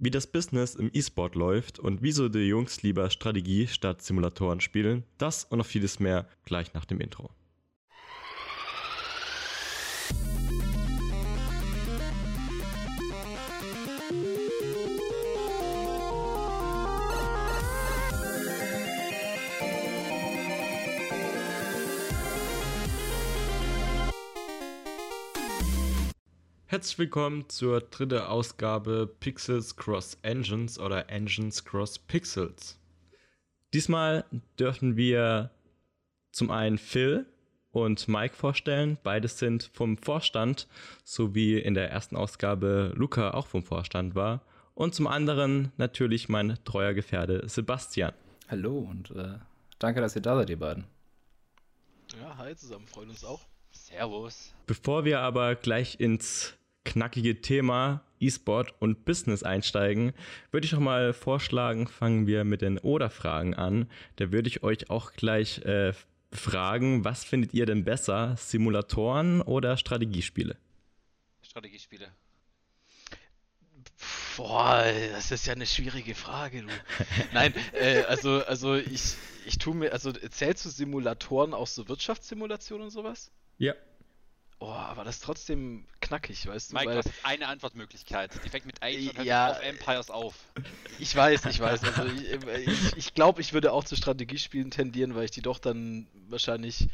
wie das Business im E-Sport läuft und wieso die Jungs lieber Strategie statt Simulatoren spielen. Das und noch vieles mehr gleich nach dem Intro. Herzlich willkommen zur dritten Ausgabe Pixels Cross Engines oder Engines Cross Pixels. Diesmal dürfen wir zum einen Phil und Mike vorstellen. Beides sind vom Vorstand, so wie in der ersten Ausgabe Luca auch vom Vorstand war. Und zum anderen natürlich mein treuer Gefährte Sebastian. Hallo und äh, danke, dass ihr da seid, ihr beiden. Ja, hi zusammen, freuen uns auch. Servus. Bevor wir aber gleich ins knackige Thema E-Sport und Business einsteigen, würde ich noch mal vorschlagen, fangen wir mit den Oder-Fragen an. Da würde ich euch auch gleich äh, fragen, was findet ihr denn besser, Simulatoren oder Strategiespiele? Strategiespiele. Boah, das ist ja eine schwierige Frage, du. Nein, äh, also, also ich, ich tue mir, also zählst du Simulatoren auch so Wirtschaftssimulationen und sowas? Ja. Oh, aber das ist trotzdem knackig, weißt du? Mike, weil, du hast eine Antwortmöglichkeit. Die fängt mit Age und Ja. auf Empires auf. Ich weiß, ich weiß. Also ich glaube, ich, ich, glaub, ich würde auch zu Strategiespielen tendieren, weil ich die doch dann wahrscheinlich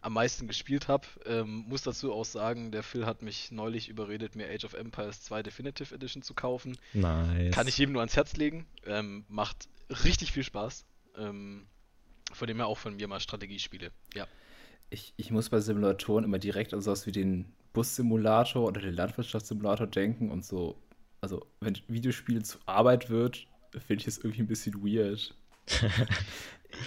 am meisten gespielt habe. Ähm, muss dazu auch sagen, der Phil hat mich neulich überredet, mir Age of Empires 2 Definitive Edition zu kaufen. Nice. Kann ich jedem nur ans Herz legen. Ähm, macht richtig viel Spaß. Ähm, von dem her auch von mir mal Strategiespiele. Ja. Ich, ich muss bei Simulatoren immer direkt an sowas wie den Bussimulator oder den Landwirtschaftssimulator denken und so. Also, wenn Videospiele zu Arbeit wird, finde ich es irgendwie ein bisschen weird.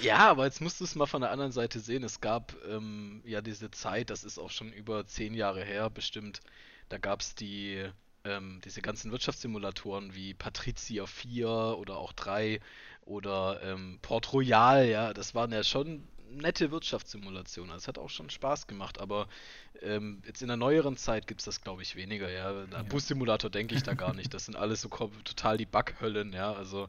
Ja, aber jetzt musst du es mal von der anderen Seite sehen. Es gab ähm, ja diese Zeit, das ist auch schon über zehn Jahre her bestimmt, da gab es die, ähm, diese ganzen Wirtschaftssimulatoren wie Patrizia 4 oder auch 3 oder ähm, Port Royal, ja, das waren ja schon nette Wirtschaftssimulationen. Das hat auch schon Spaß gemacht, aber ähm, jetzt in der neueren Zeit gibt es das, glaube ich, weniger, ja. Ja. Bussimulator denke ich da gar nicht. Das sind alles so total die Backhöllen, ja. Also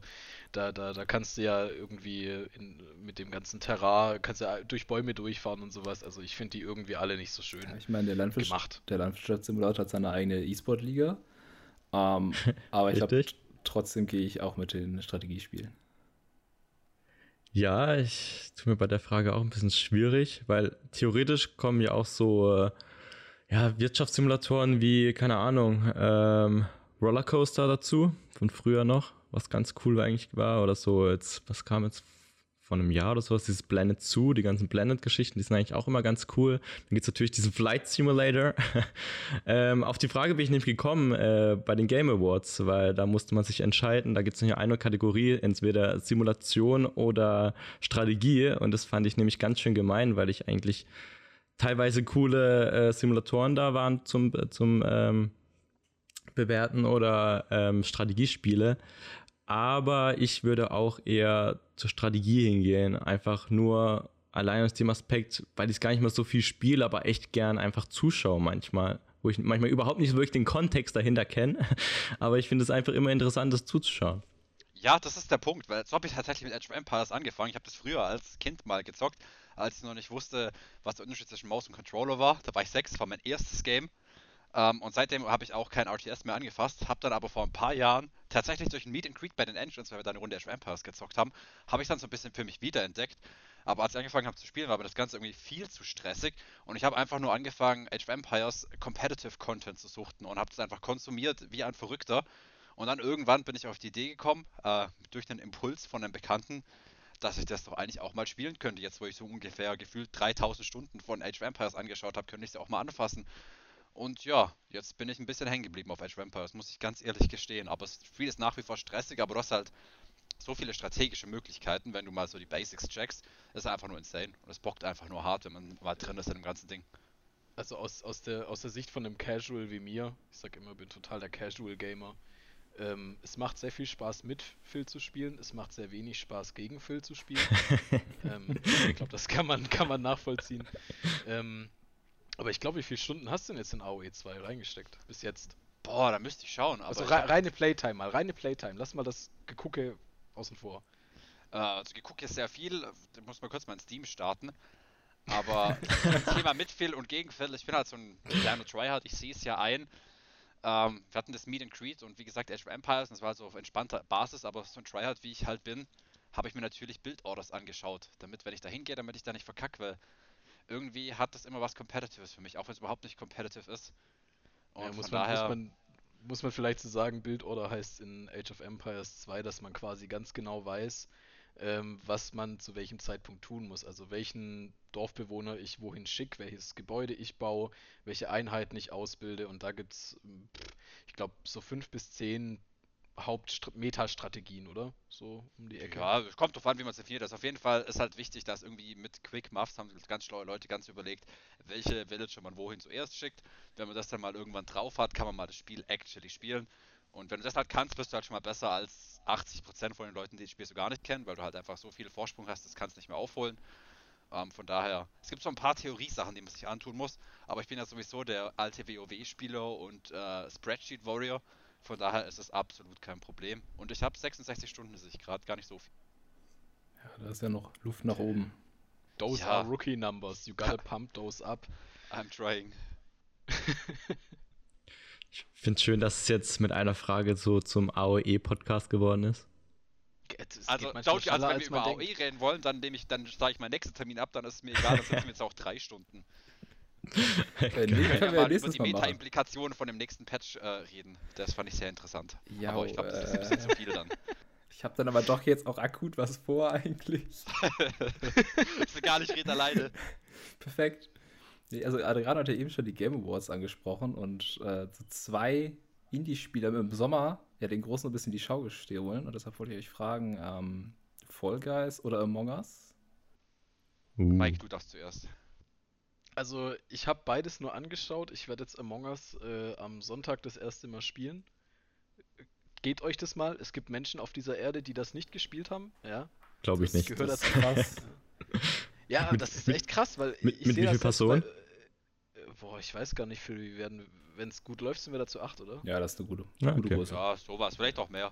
da, da, da kannst du ja irgendwie in, mit dem ganzen Terrain, kannst du ja durch Bäume durchfahren und sowas. Also ich finde die irgendwie alle nicht so schön Ja, ich meine, der, Landwirts der Landwirtschaftssimulator hat seine eigene E-Sport-Liga. Ähm, aber ich glaube, trotzdem gehe ich auch mit den Strategiespielen. Ja, ich tue mir bei der Frage auch ein bisschen schwierig, weil theoretisch kommen ja auch so äh, ja, Wirtschaftssimulatoren wie, keine Ahnung, ähm, Rollercoaster dazu, von früher noch, was ganz cool eigentlich war. Oder so, jetzt, was kam jetzt von einem Jahr oder sowas, dieses Planet Zoo, die ganzen Planet-Geschichten, die sind eigentlich auch immer ganz cool. Dann gibt es natürlich diesen Flight Simulator. ähm, auf die Frage bin ich nämlich gekommen äh, bei den Game Awards, weil da musste man sich entscheiden. Da gibt es nur eine Kategorie, entweder Simulation oder Strategie. Und das fand ich nämlich ganz schön gemein, weil ich eigentlich teilweise coole äh, Simulatoren da waren zum, zum ähm, Bewerten oder ähm, Strategiespiele. Aber ich würde auch eher zur Strategie hingehen. Einfach nur allein aus dem Aspekt, weil ich gar nicht mal so viel spiele, aber echt gern einfach zuschaue manchmal. Wo ich manchmal überhaupt nicht wirklich den Kontext dahinter kenne. Aber ich finde es einfach immer interessant, das zuzuschauen. Ja, das ist der Punkt, weil so habe ich tatsächlich mit Age of Empires angefangen. Ich habe das früher als Kind mal gezockt, als ich noch nicht wusste, was der Unterschied zwischen Maus und Controller war. Da war ich sechs, war mein erstes Game. Ähm, und seitdem habe ich auch kein RTS mehr angefasst, habe dann aber vor ein paar Jahren tatsächlich durch ein Meet and Greet bei den Engines, weil wir da eine Runde Age of Empires gezockt haben, habe ich dann so ein bisschen für mich wiederentdeckt. Aber als ich angefangen habe zu spielen, war mir das Ganze irgendwie viel zu stressig und ich habe einfach nur angefangen, Age of Empires Competitive Content zu suchten und habe das einfach konsumiert wie ein Verrückter. Und dann irgendwann bin ich auf die Idee gekommen, äh, durch einen Impuls von einem Bekannten, dass ich das doch eigentlich auch mal spielen könnte. Jetzt, wo ich so ungefähr gefühlt 3000 Stunden von Age of Empires angeschaut habe, könnte ich es auch mal anfassen. Und ja, jetzt bin ich ein bisschen hängen geblieben auf Age of Empires, muss ich ganz ehrlich gestehen. Aber das Spiel ist nach wie vor stressig, aber du hast halt so viele strategische Möglichkeiten, wenn du mal so die Basics checkst. Das ist einfach nur insane. Und es bockt einfach nur hart, wenn man mal drin ist in dem ganzen Ding. Also aus, aus, der, aus der Sicht von einem Casual wie mir, ich sag immer, ich bin total der Casual Gamer. Ähm, es macht sehr viel Spaß mit Phil zu spielen, es macht sehr wenig Spaß gegen Phil zu spielen. ähm, ich glaube, das kann man, kann man nachvollziehen. Ähm, aber ich glaube, wie viele Stunden hast du denn jetzt in AOE 2 reingesteckt bis jetzt? Boah, da müsste ich schauen. also ich rei- hab- reine Playtime mal, reine Playtime. Lass mal das Gegucke außen vor. Äh, also geguckt jetzt sehr viel, da muss man kurz mal in Steam starten. Aber Thema Mitfill und Gegenfill, ich bin halt so ein kleiner Tryhard, ich sehe es ja ein. Ähm, wir hatten das Meet and Greet und wie gesagt Age of Empires, und das war so auf entspannter Basis, aber so ein Tryhard wie ich halt bin, habe ich mir natürlich Build-Orders angeschaut, damit, wenn ich da hingehe, damit ich da nicht verkacke, weil irgendwie hat das immer was Competitives für mich, auch wenn es überhaupt nicht competitive ist. Und Ja, muss, von man, daher, muss, man, muss man vielleicht so sagen, Build Order heißt in Age of Empires 2, dass man quasi ganz genau weiß, ähm, was man zu welchem Zeitpunkt tun muss. Also welchen Dorfbewohner ich wohin schicke, welches Gebäude ich baue, welche Einheiten ich ausbilde. Und da gibt es, ich glaube, so fünf bis zehn Haupt-Meta-Strategien, oder? So um die Ecke. Ja, kommt drauf an, wie man es definiert. Also auf jeden Fall ist halt wichtig, dass irgendwie mit Quick Muffs haben ganz schlaue Leute ganz überlegt, welche Villager man wohin zuerst schickt. Wenn man das dann mal irgendwann drauf hat, kann man mal das Spiel actually spielen. Und wenn du das halt kannst, bist du halt schon mal besser als 80% von den Leuten, die das Spiel so gar nicht kennen, weil du halt einfach so viel Vorsprung hast, das kannst du nicht mehr aufholen. Ähm, von daher, es gibt so ein paar Theoriesachen, die man sich antun muss, aber ich bin ja sowieso der alte WoW-Spieler und äh, Spreadsheet-Warrior. Von daher ist es absolut kein Problem. Und ich habe 66 Stunden, sehe ich gerade, gar nicht so viel. Ja, da ist ja noch Luft nach oben. Those Ja. are rookie numbers. You gotta pump those up. I'm trying. Ich finde es schön, dass es jetzt mit einer Frage so zum AOE-Podcast geworden ist. Es Also, Donkey, also wenn wir über AOE denkt. reden wollen, dann nehme ich, dann sage ich meinen nächsten Termin ab, dann ist es mir egal, dann sitzen wir jetzt auch drei Stunden. Äh, nee, Wir können ja wir mal über die. Meta-Implikationen von dem nächsten Patch äh, reden. Das fand ich sehr interessant. Ja, aber ich glaube, das ist ein äh, bisschen zu viel dann. Ich habe dann aber doch jetzt auch akut was vor eigentlich. ist egal, ich rede alleine. Perfekt. Nee, also Adriano hat ja eben schon die Game Awards angesprochen und äh, so zwei Indie-Spieler im Sommer ja den Großen ein bisschen die Schau gestohlen und deshalb wollte ich euch fragen, ähm, Fall Guys oder Among Us? Uh. Mike, du darfst zuerst. Also, ich habe beides nur angeschaut. Ich werde jetzt Among Us äh, am Sonntag das erste Mal spielen. Geht euch das mal? Es gibt Menschen auf dieser Erde, die das nicht gespielt haben. Ja. Glaube ich Das nicht. gehört Das dazu. ist krass. Ja, Mit- das ist echt krass, weil mit- ich mit sehe wie das viel jetzt Personen? Bei, äh, boah, ich weiß gar nicht, für wie werden. Wenn es gut läuft, sind wir da zu acht, oder? ja, das ist eine gute, Ja, gute okay. Größe. Ja, sowas, vielleicht auch mehr.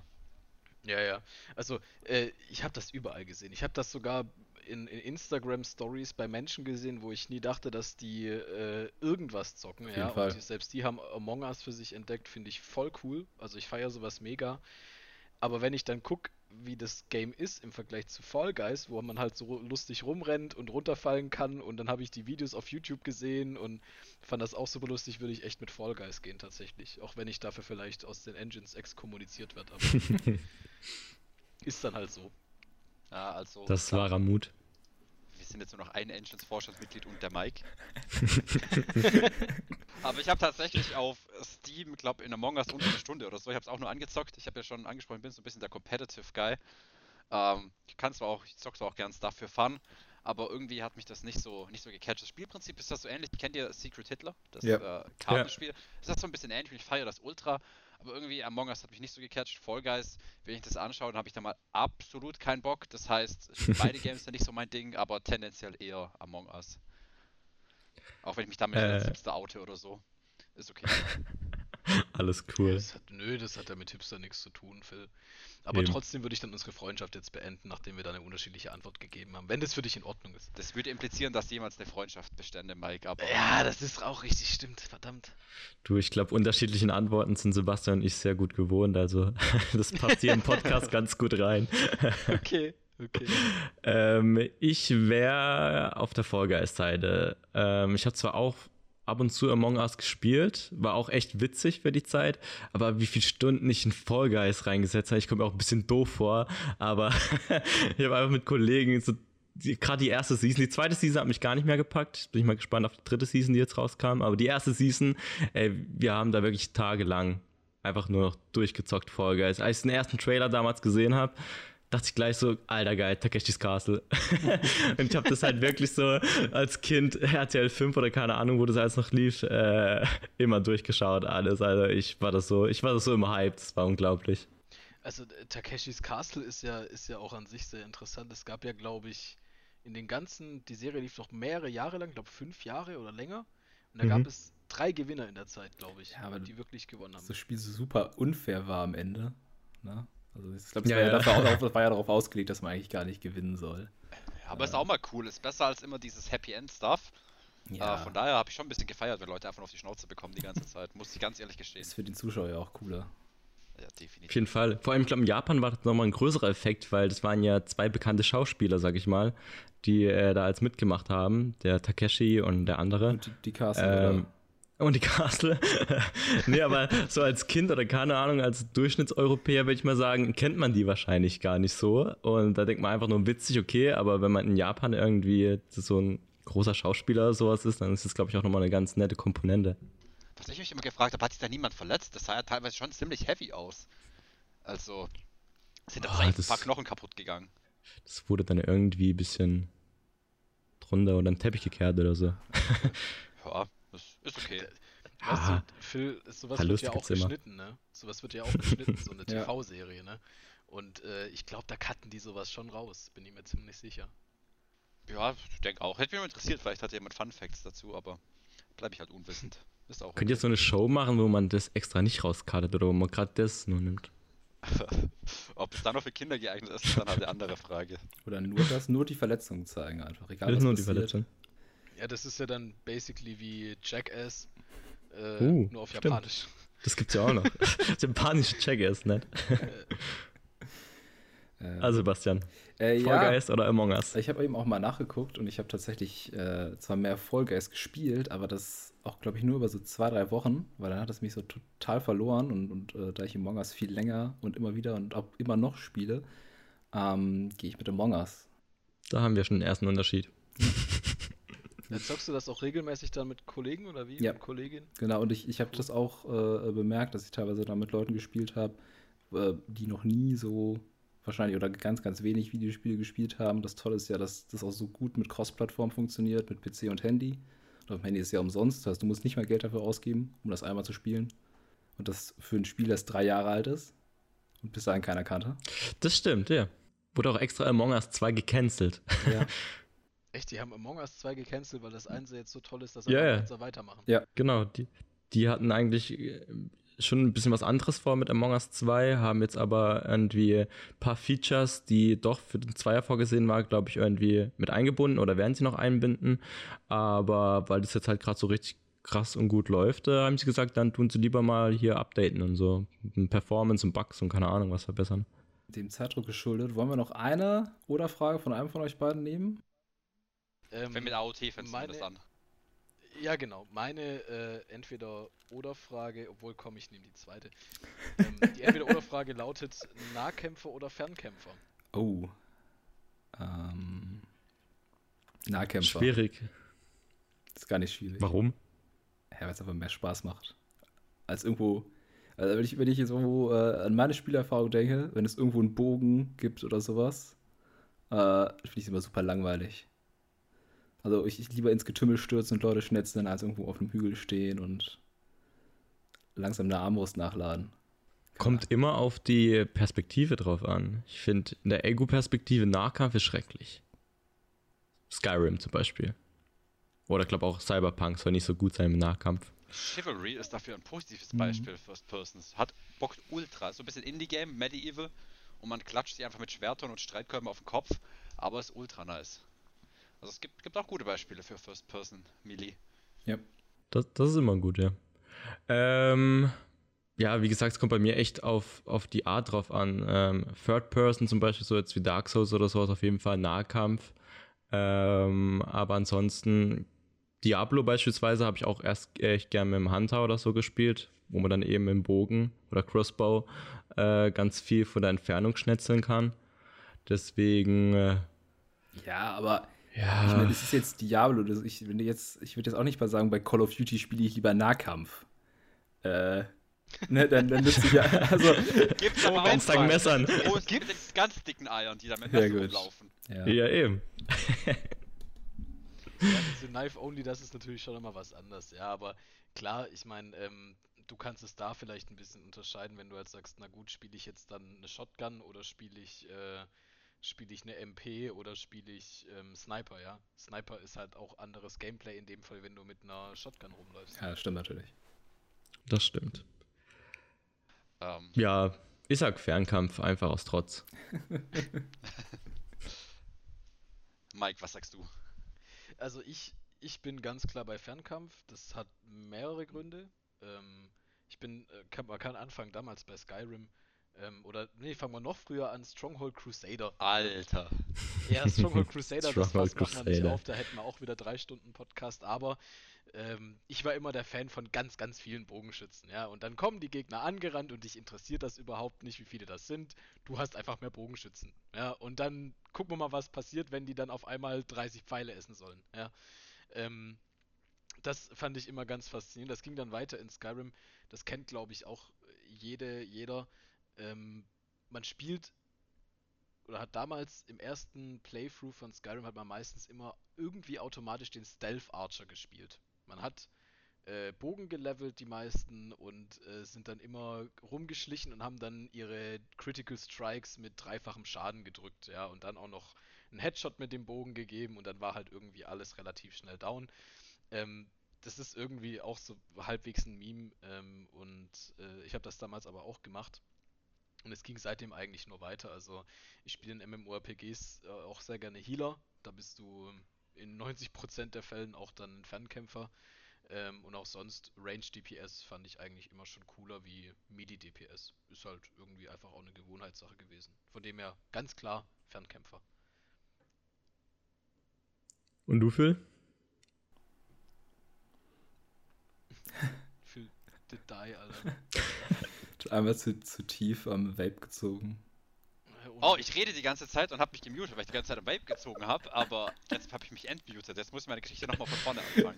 Ja, ja. Also, äh, ich habe das überall gesehen. Ich habe das sogar in, in Instagram Stories bei Menschen gesehen, wo ich nie dachte, dass die äh, irgendwas zocken. ja, Fall. und selbst die haben Among Us für sich entdeckt, finde ich voll cool. Also, ich feiere sowas mega. Aber wenn ich dann gucke, wie das Game ist im Vergleich zu Fall Guys, wo man halt so lustig rumrennt und runterfallen kann und dann habe ich die Videos auf YouTube gesehen und fand das auch super lustig, würde ich echt mit Fall Guys gehen tatsächlich. Auch wenn ich dafür vielleicht aus den Engines exkommuniziert werde, aber ist dann halt so. Ja, also. Das war Ramut. Wir sind jetzt nur noch ein Engines-Vorstandsmitglied und der Mike. Aber ich habe tatsächlich auf Steam, glaube in Among Us unter eine Stunde oder so, ich habe es auch nur angezockt. Ich habe ja schon angesprochen, ich bin so ein bisschen der Competitive Guy. Ähm, ich kann zwar auch, ich zock zwar auch gern Stuff für Fun, aber irgendwie hat mich das nicht so nicht so gecatcht. Das Spielprinzip ist das so ähnlich. Kennt ihr Secret Hitler? Das Ja. äh, Kartenspiel. Das ist so ein bisschen ähnlich ich feiere das Ultra. Aber irgendwie Among Us hat mich nicht so gecatcht. Fall Guys, wenn ich das anschaue, dann habe ich da mal absolut keinen Bock. Das heißt, beide Games sind nicht so mein Ding, aber tendenziell eher Among Us. Auch wenn ich mich damit Äh. als Hipster oute oder so. Ist okay. Alles cool. Das hat, nö, das hat ja mit Hipster nichts zu tun, Phil. Aber Eben. trotzdem würde ich dann unsere Freundschaft jetzt beenden, nachdem wir da eine unterschiedliche Antwort gegeben haben. Wenn das für dich in Ordnung ist. Das würde implizieren, dass jemals eine Freundschaft bestände, Mike, aber. Ja, das ist auch richtig, stimmt, verdammt. Du, ich glaube, unterschiedlichen Antworten sind Sebastian und ich sehr gut gewohnt. Also, das passt hier im Podcast ganz gut rein. Okay, okay. Ähm, ich wäre auf der Fall Guys-Seite. Ähm, ich habe zwar auch ab und zu Among Us gespielt, war auch echt witzig für die Zeit, aber wie viele Stunden ich in Fall Guys reingesetzt habe, ich komme mir auch ein bisschen doof vor, aber ich habe einfach mit Kollegen so gerade die erste Season, die zweite Season hat mich gar nicht mehr gepackt. Bin ich mal gespannt auf die dritte Season, die jetzt rauskam. Aber die erste Season, ey, wir haben da wirklich tagelang einfach nur noch durchgezockt Fall Guys. Als ich den ersten Trailer damals gesehen habe, dachte ich gleich so, alter geil, Takeshis Castle. und ich habe das halt wirklich so als Kind RTL 5 oder keine Ahnung, wo das alles noch lief, äh, immer durchgeschaut alles. Also ich war das so, ich war das so im Hype, das war unglaublich. Also äh, Takeshis Castle ist ja, ist ja auch an sich sehr interessant. Es gab ja, glaube ich, in den ganzen, die Serie lief doch mehrere Jahre lang, ich glaube fünf Jahre oder länger. Und da Mhm. gab es drei Gewinner in der Zeit, glaube ich, Ja, aber die wirklich gewonnen haben. das Spiel so super unfair war am Ende. Ne? Also ich glaube, das, Ja, war ja, ja. das war ja darauf ausgelegt, dass man eigentlich gar nicht gewinnen soll. Ja, aber ist auch mal cool. Ist besser als immer dieses Happy End Stuff. Äh, von daher habe ich schon ein bisschen gefeiert, wenn Leute einfach nur auf die Schnauze bekommen die ganze Zeit. Muss ich ganz ehrlich gestehen. ist für den Zuschauer ja auch cooler. Ja, Auf definitiv. jeden Fall. Vor allem, ich glaube, in Japan war das nochmal ein größerer Effekt, weil das waren ja zwei bekannte Schauspieler, sag ich mal, die äh, da als mitgemacht haben. Der Takeshi und der andere. Und die, die Castle, Ähm, oder? Und die Castle. nee, aber so als Kind oder keine Ahnung, als Durchschnittseuropäer würde ich mal sagen, kennt man die wahrscheinlich gar nicht so. Und da denkt man einfach nur witzig, okay, aber wenn man in Japan irgendwie so ein großer Schauspieler oder sowas ist, dann ist das, glaube ich, auch nochmal eine ganz nette Komponente. Was ich mich immer gefragt habe, hat sich da niemand verletzt? Das sah ja teilweise schon ziemlich heavy aus. Also, sind da vielleicht ein paar Knochen kaputt gegangen. Das wurde dann irgendwie ein bisschen drunter oder im Teppich gekehrt oder so. Ja, das ist okay. Weißt Ah. du, Phil, sowas Verlust wird ja auch gibt's immer. geschnitten, ne? Sowas wird ja auch geschnitten, so eine Ja. TV-Serie, ne? Und äh, ich glaube, da cutten die sowas schon raus, bin ich mir ziemlich sicher. Ja, ich denke auch. Hätte mich mal interessiert, vielleicht hat jemand Fun Facts dazu, aber bleibe ich halt unwissend. Ist auch Könnt ihr so eine Show machen, wo man das extra nicht rauskartet oder wo man gerade das nur nimmt? Ob es dann noch für Kinder geeignet ist, ist dann halt eine andere Frage. Oder nur das, nur die Verletzungen zeigen einfach. Egal, Das was ist nur die passiert. Verletzung. Ja, das ist ja dann basically wie Jackass, äh, Uh, nur auf stimmt. Japanisch. Das gibt's ja auch noch. Japanische nett. Äh, Also Sebastian, äh, Fall ja, Guys oder Among Us? ich habe eben auch mal nachgeguckt und ich habe tatsächlich äh, zwar mehr Fall Guys gespielt, aber das auch, glaube ich, nur über so zwei, drei Wochen, weil dann hat es mich so total verloren und, und äh, da ich Among Us viel länger und immer wieder und auch immer noch spiele, ähm, gehe ich mit Among Us. Da haben wir schon den ersten Unterschied. Äh, zockst du das auch regelmäßig dann mit Kollegen oder wie? Ja. Mit Kolleginnen? Genau, und ich, ich habe das auch äh, bemerkt, dass ich teilweise da mit Leuten gespielt habe, äh, die noch nie so wahrscheinlich oder ganz, ganz wenig Videospiele gespielt haben. Das Tolle ist ja, dass das auch so gut mit Cross-Plattform funktioniert, mit PC und Handy. Und auf dem Handy ist es ja umsonst, das heißt, du musst nicht mal Geld dafür ausgeben, um das einmal zu spielen. Und das für ein Spiel, das drei Jahre alt ist und bis dahin keiner kannte. Das stimmt, ja. Wurde auch extra Among Us 2 gecancelt. Ja, Echt, die haben Among Us 2 gecancelt, weil das eine jetzt so toll ist, dass Ja, alle ja. jetzt weitermachen. Genau, die, die hatten eigentlich äh, schon ein bisschen was anderes vor mit Among Us 2, haben jetzt aber irgendwie ein paar Features, die doch für den Zweier vorgesehen war, glaube ich, irgendwie mit eingebunden oder werden sie noch einbinden. Aber weil das jetzt halt gerade so richtig krass und gut läuft, äh, haben sie gesagt, dann tun sie lieber mal hier updaten und so. Performance und Bugs und keine Ahnung was verbessern. dem Zeitdruck geschuldet. Wollen wir noch eine oder Frage von einem von euch beiden nehmen? Ähm, Wenn mit AOT fängst meine- das an. Ja, genau. Meine äh, Entweder-Oder-Frage, obwohl komm, ich nehme die zweite. Ähm, die Entweder-Oder-Frage lautet Nahkämpfer oder Fernkämpfer? Oh. Ähm. Nahkämpfer. Schwierig. Ist gar nicht schwierig. Warum? Ja, weil es einfach mehr Spaß macht. Als irgendwo. Also wenn ich, wenn ich jetzt irgendwo äh, an meine Spielerfahrung denke, wenn es irgendwo einen Bogen gibt oder sowas, äh, finde ich es immer super langweilig. Also ich, ich lieber ins Getümmel stürzen und Leute schnetzeln, als irgendwo auf einem Hügel stehen und langsam eine Armbrust nachladen. Kommt immer auf die Perspektive drauf an. Ich finde, in der Ego-Perspektive Nahkampf ist schrecklich. Skyrim zum Beispiel. Oder ich glaube auch Cyberpunk soll nicht so gut sein im Nahkampf. Chivalry ist dafür ein positives Mhm. Beispiel First Persons. Hat bockt ultra. So ein bisschen Indie-Game, Medieval. Und man klatscht sie einfach mit Schwertern und Streitkolben auf den Kopf. Aber ist ultra nice. Also es gibt, gibt auch gute Beispiele für First Person Melee. Ja. Das, das ist immer gut, ja. Ähm, ja, wie gesagt, es kommt bei mir echt auf, auf die Art drauf an. Ähm, Third Person zum Beispiel, so jetzt wie Dark Souls oder sowas, auf jeden Fall Nahkampf. Ähm, aber ansonsten, Diablo beispielsweise habe ich auch erst echt gern mit dem Hunter oder so gespielt, wo man dann eben im Bogen oder Crossbow äh, ganz viel von der Entfernung schnetzeln kann. Deswegen, äh, Ja, aber ja. ich meine, das ist jetzt Diablo. Das, ich, wenn du jetzt, ich würde jetzt auch nicht mal sagen, bei Call of Duty spiele ich lieber Nahkampf. Äh, ne, dann, dann nützt sich ja, also, Gibt's aber Wenn's auch. Messern. Wo es gibt ganz dicken Eiern, die da mit Ja, rumlaufen. ja. ja, eben. Ja, diese Knife Only, das ist natürlich schon immer was anderes, ja, aber klar, ich meine, ähm, du kannst es da vielleicht ein bisschen unterscheiden, wenn du jetzt sagst, na gut, spiele ich jetzt dann eine Shotgun oder spiele ich, äh, spiele ich eine MP oder spiele ich ähm, Sniper, ja. Sniper ist halt auch anderes Gameplay in dem Fall, wenn du mit einer Shotgun rumläufst. Ja, stimmt natürlich. Das stimmt. Ähm, Ja, ich sag Fernkampf einfach aus Trotz. Mike, was sagst du? Also ich, ich bin ganz klar bei Fernkampf. Das hat mehrere Gründe. Ähm, ich bin, äh, kann, man kann anfangen damals bei Skyrim. Ähm, oder, nee, fangen wir noch früher an, Stronghold Crusader. Alter. Ja, Stronghold Crusader, das Stronghold Fass macht man nicht Crusader. auf, da hätten wir auch wieder drei Stunden Podcast, aber ähm, ich war immer der Fan von ganz, ganz vielen Bogenschützen, ja, und dann kommen die Gegner angerannt und dich interessiert das überhaupt nicht, wie viele das sind, du hast einfach mehr Bogenschützen, ja, und dann gucken wir mal, was passiert, wenn die dann auf einmal 30 Pfeile essen sollen, ja, ähm, das fand ich immer ganz faszinierend, das ging dann weiter in Skyrim, das kennt, glaube ich, auch jede, jeder, ähm, man spielt oder hat damals im ersten Playthrough von Skyrim hat man meistens immer irgendwie automatisch den Stealth Archer gespielt. Man hat äh, Bogen gelevelt, die meisten, und äh, sind dann immer rumgeschlichen und haben dann ihre Critical Strikes mit dreifachem Schaden gedrückt, ja, und dann auch noch einen Headshot mit dem Bogen gegeben und dann war halt irgendwie alles relativ schnell down. Ähm, das ist irgendwie auch so halbwegs ein Meme ähm, und äh, ich habe das damals aber auch gemacht. Und es ging seitdem eigentlich nur weiter. Also ich spiele in MMORPGs äh, auch sehr gerne Healer. Da bist du in 90% der Fällen auch dann ein Fernkämpfer. Ähm, und auch sonst Range DPS fand ich eigentlich immer schon cooler wie MIDI DPS. Ist halt irgendwie einfach auch eine Gewohnheitssache gewesen. Von dem her ganz klar Fernkämpfer. Und du, Phil? Für the die, Alter. Einmal zu, zu tief am Vape gezogen. Oh, ich rede die ganze Zeit und habe mich gemutet, weil ich die ganze Zeit am Vape gezogen habe, aber jetzt habe ich mich entmutet. Jetzt muss ich meine Geschichte nochmal von vorne anfangen.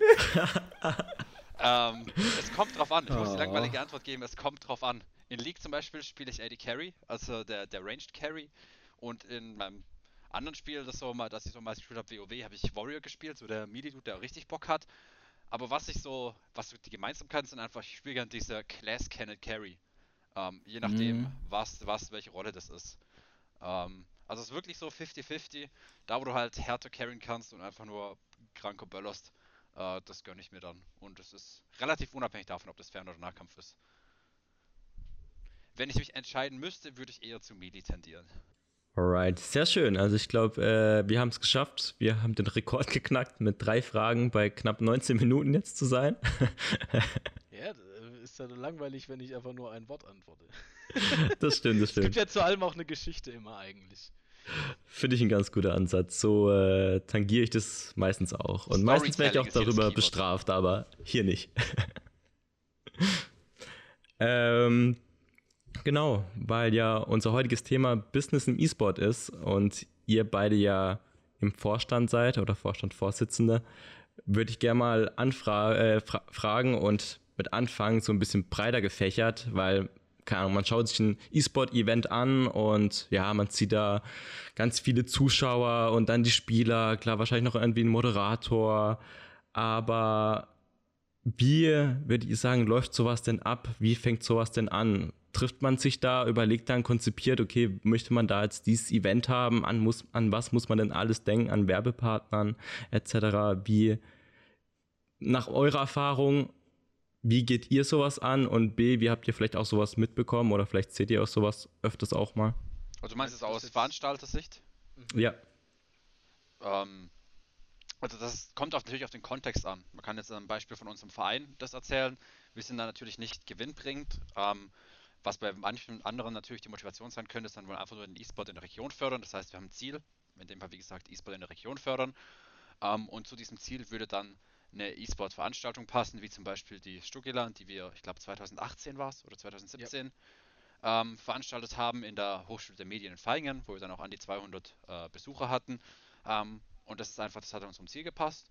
ähm, es kommt drauf an. Ich muss die Oh. langweilige Antwort geben. Es kommt drauf an. In League zum Beispiel spiele ich AD Carry, also der, der Ranged Carry. Und in meinem anderen Spiel, das, so mal, das ich so mal gespielt habe, WoW, habe ich Warrior gespielt, so der Melee-Dude, der auch richtig Bock hat. Aber was ich so, was so die Gemeinsamkeiten sind einfach, ich spiele gerne diese Class Cannon Carry. Ähm, je nachdem, Mhm. was, was, welche Rolle das ist. Ähm, also es ist wirklich so 50-50. Da, wo du halt härter carryen kannst und einfach nur kranker böllerst, äh, das gönne ich mir dann. Und es ist relativ unabhängig davon, ob das Fern- oder Nahkampf ist. Wenn ich mich entscheiden müsste, würde ich eher zu Melee tendieren. Alright, sehr schön. Also ich glaube, äh, wir haben es geschafft. Wir haben den Rekord geknackt, mit drei Fragen bei knapp 19 Minuten jetzt zu sein. Ist ja langweilig, wenn ich einfach nur ein Wort antworte. das stimmt, das Es gibt stimmt. ja zu allem auch eine Geschichte immer eigentlich. Finde ich ein ganz guter Ansatz. So äh, tangiere ich das meistens auch. Und meistens werde ich auch darüber bestraft, aber hier nicht. ähm, genau, weil ja unser heutiges Thema Business im E-Sport ist und ihr beide ja im Vorstand seid oder Vorstandsvorsitzende, würde ich gerne mal anfra äh, fra fragen und mit anfangen, so ein bisschen breiter gefächert, weil, keine Ahnung, man schaut sich ein E-Sport-Event an und ja, man sieht da ganz viele Zuschauer und dann die Spieler, klar, wahrscheinlich noch irgendwie ein Moderator, aber wie, würde ich sagen, läuft sowas denn ab? Wie fängt sowas denn an? Trifft man sich da, überlegt dann, konzipiert, okay, möchte man da jetzt dieses Event haben? An, muss, an was muss man denn alles denken? An Werbepartnern etc.? Wie, nach eurer Erfahrung, wie geht ihr sowas an? Und B, wie habt ihr vielleicht auch sowas mitbekommen? Oder vielleicht seht ihr auch sowas öfters auch mal? Also du meinst es aus Veranstaltersicht? Ja. Ähm, also das kommt auf, natürlich auf den Kontext an. Man kann jetzt ein Beispiel von unserem Verein das erzählen. Wir sind da natürlich nicht gewinnbringend. Ähm, was bei manchen anderen natürlich die Motivation sein könnte, ist dann wohl einfach nur den E-Sport in der Region fördern. Das heißt, wir haben ein Ziel, in dem Fall wie gesagt E-Sport in der Region fördern. Ähm, und zu diesem Ziel würde dann eine E-Sport-Veranstaltung passen, wie zum Beispiel die Stugiland, die wir, ich glaube 2018 war es oder 2017, ähm, veranstaltet haben in der Hochschule der Medien in Vaihingen, wo wir dann auch an die 200 äh, Besucher hatten. Ähm, und das ist einfach, das hat unserem Ziel gepasst.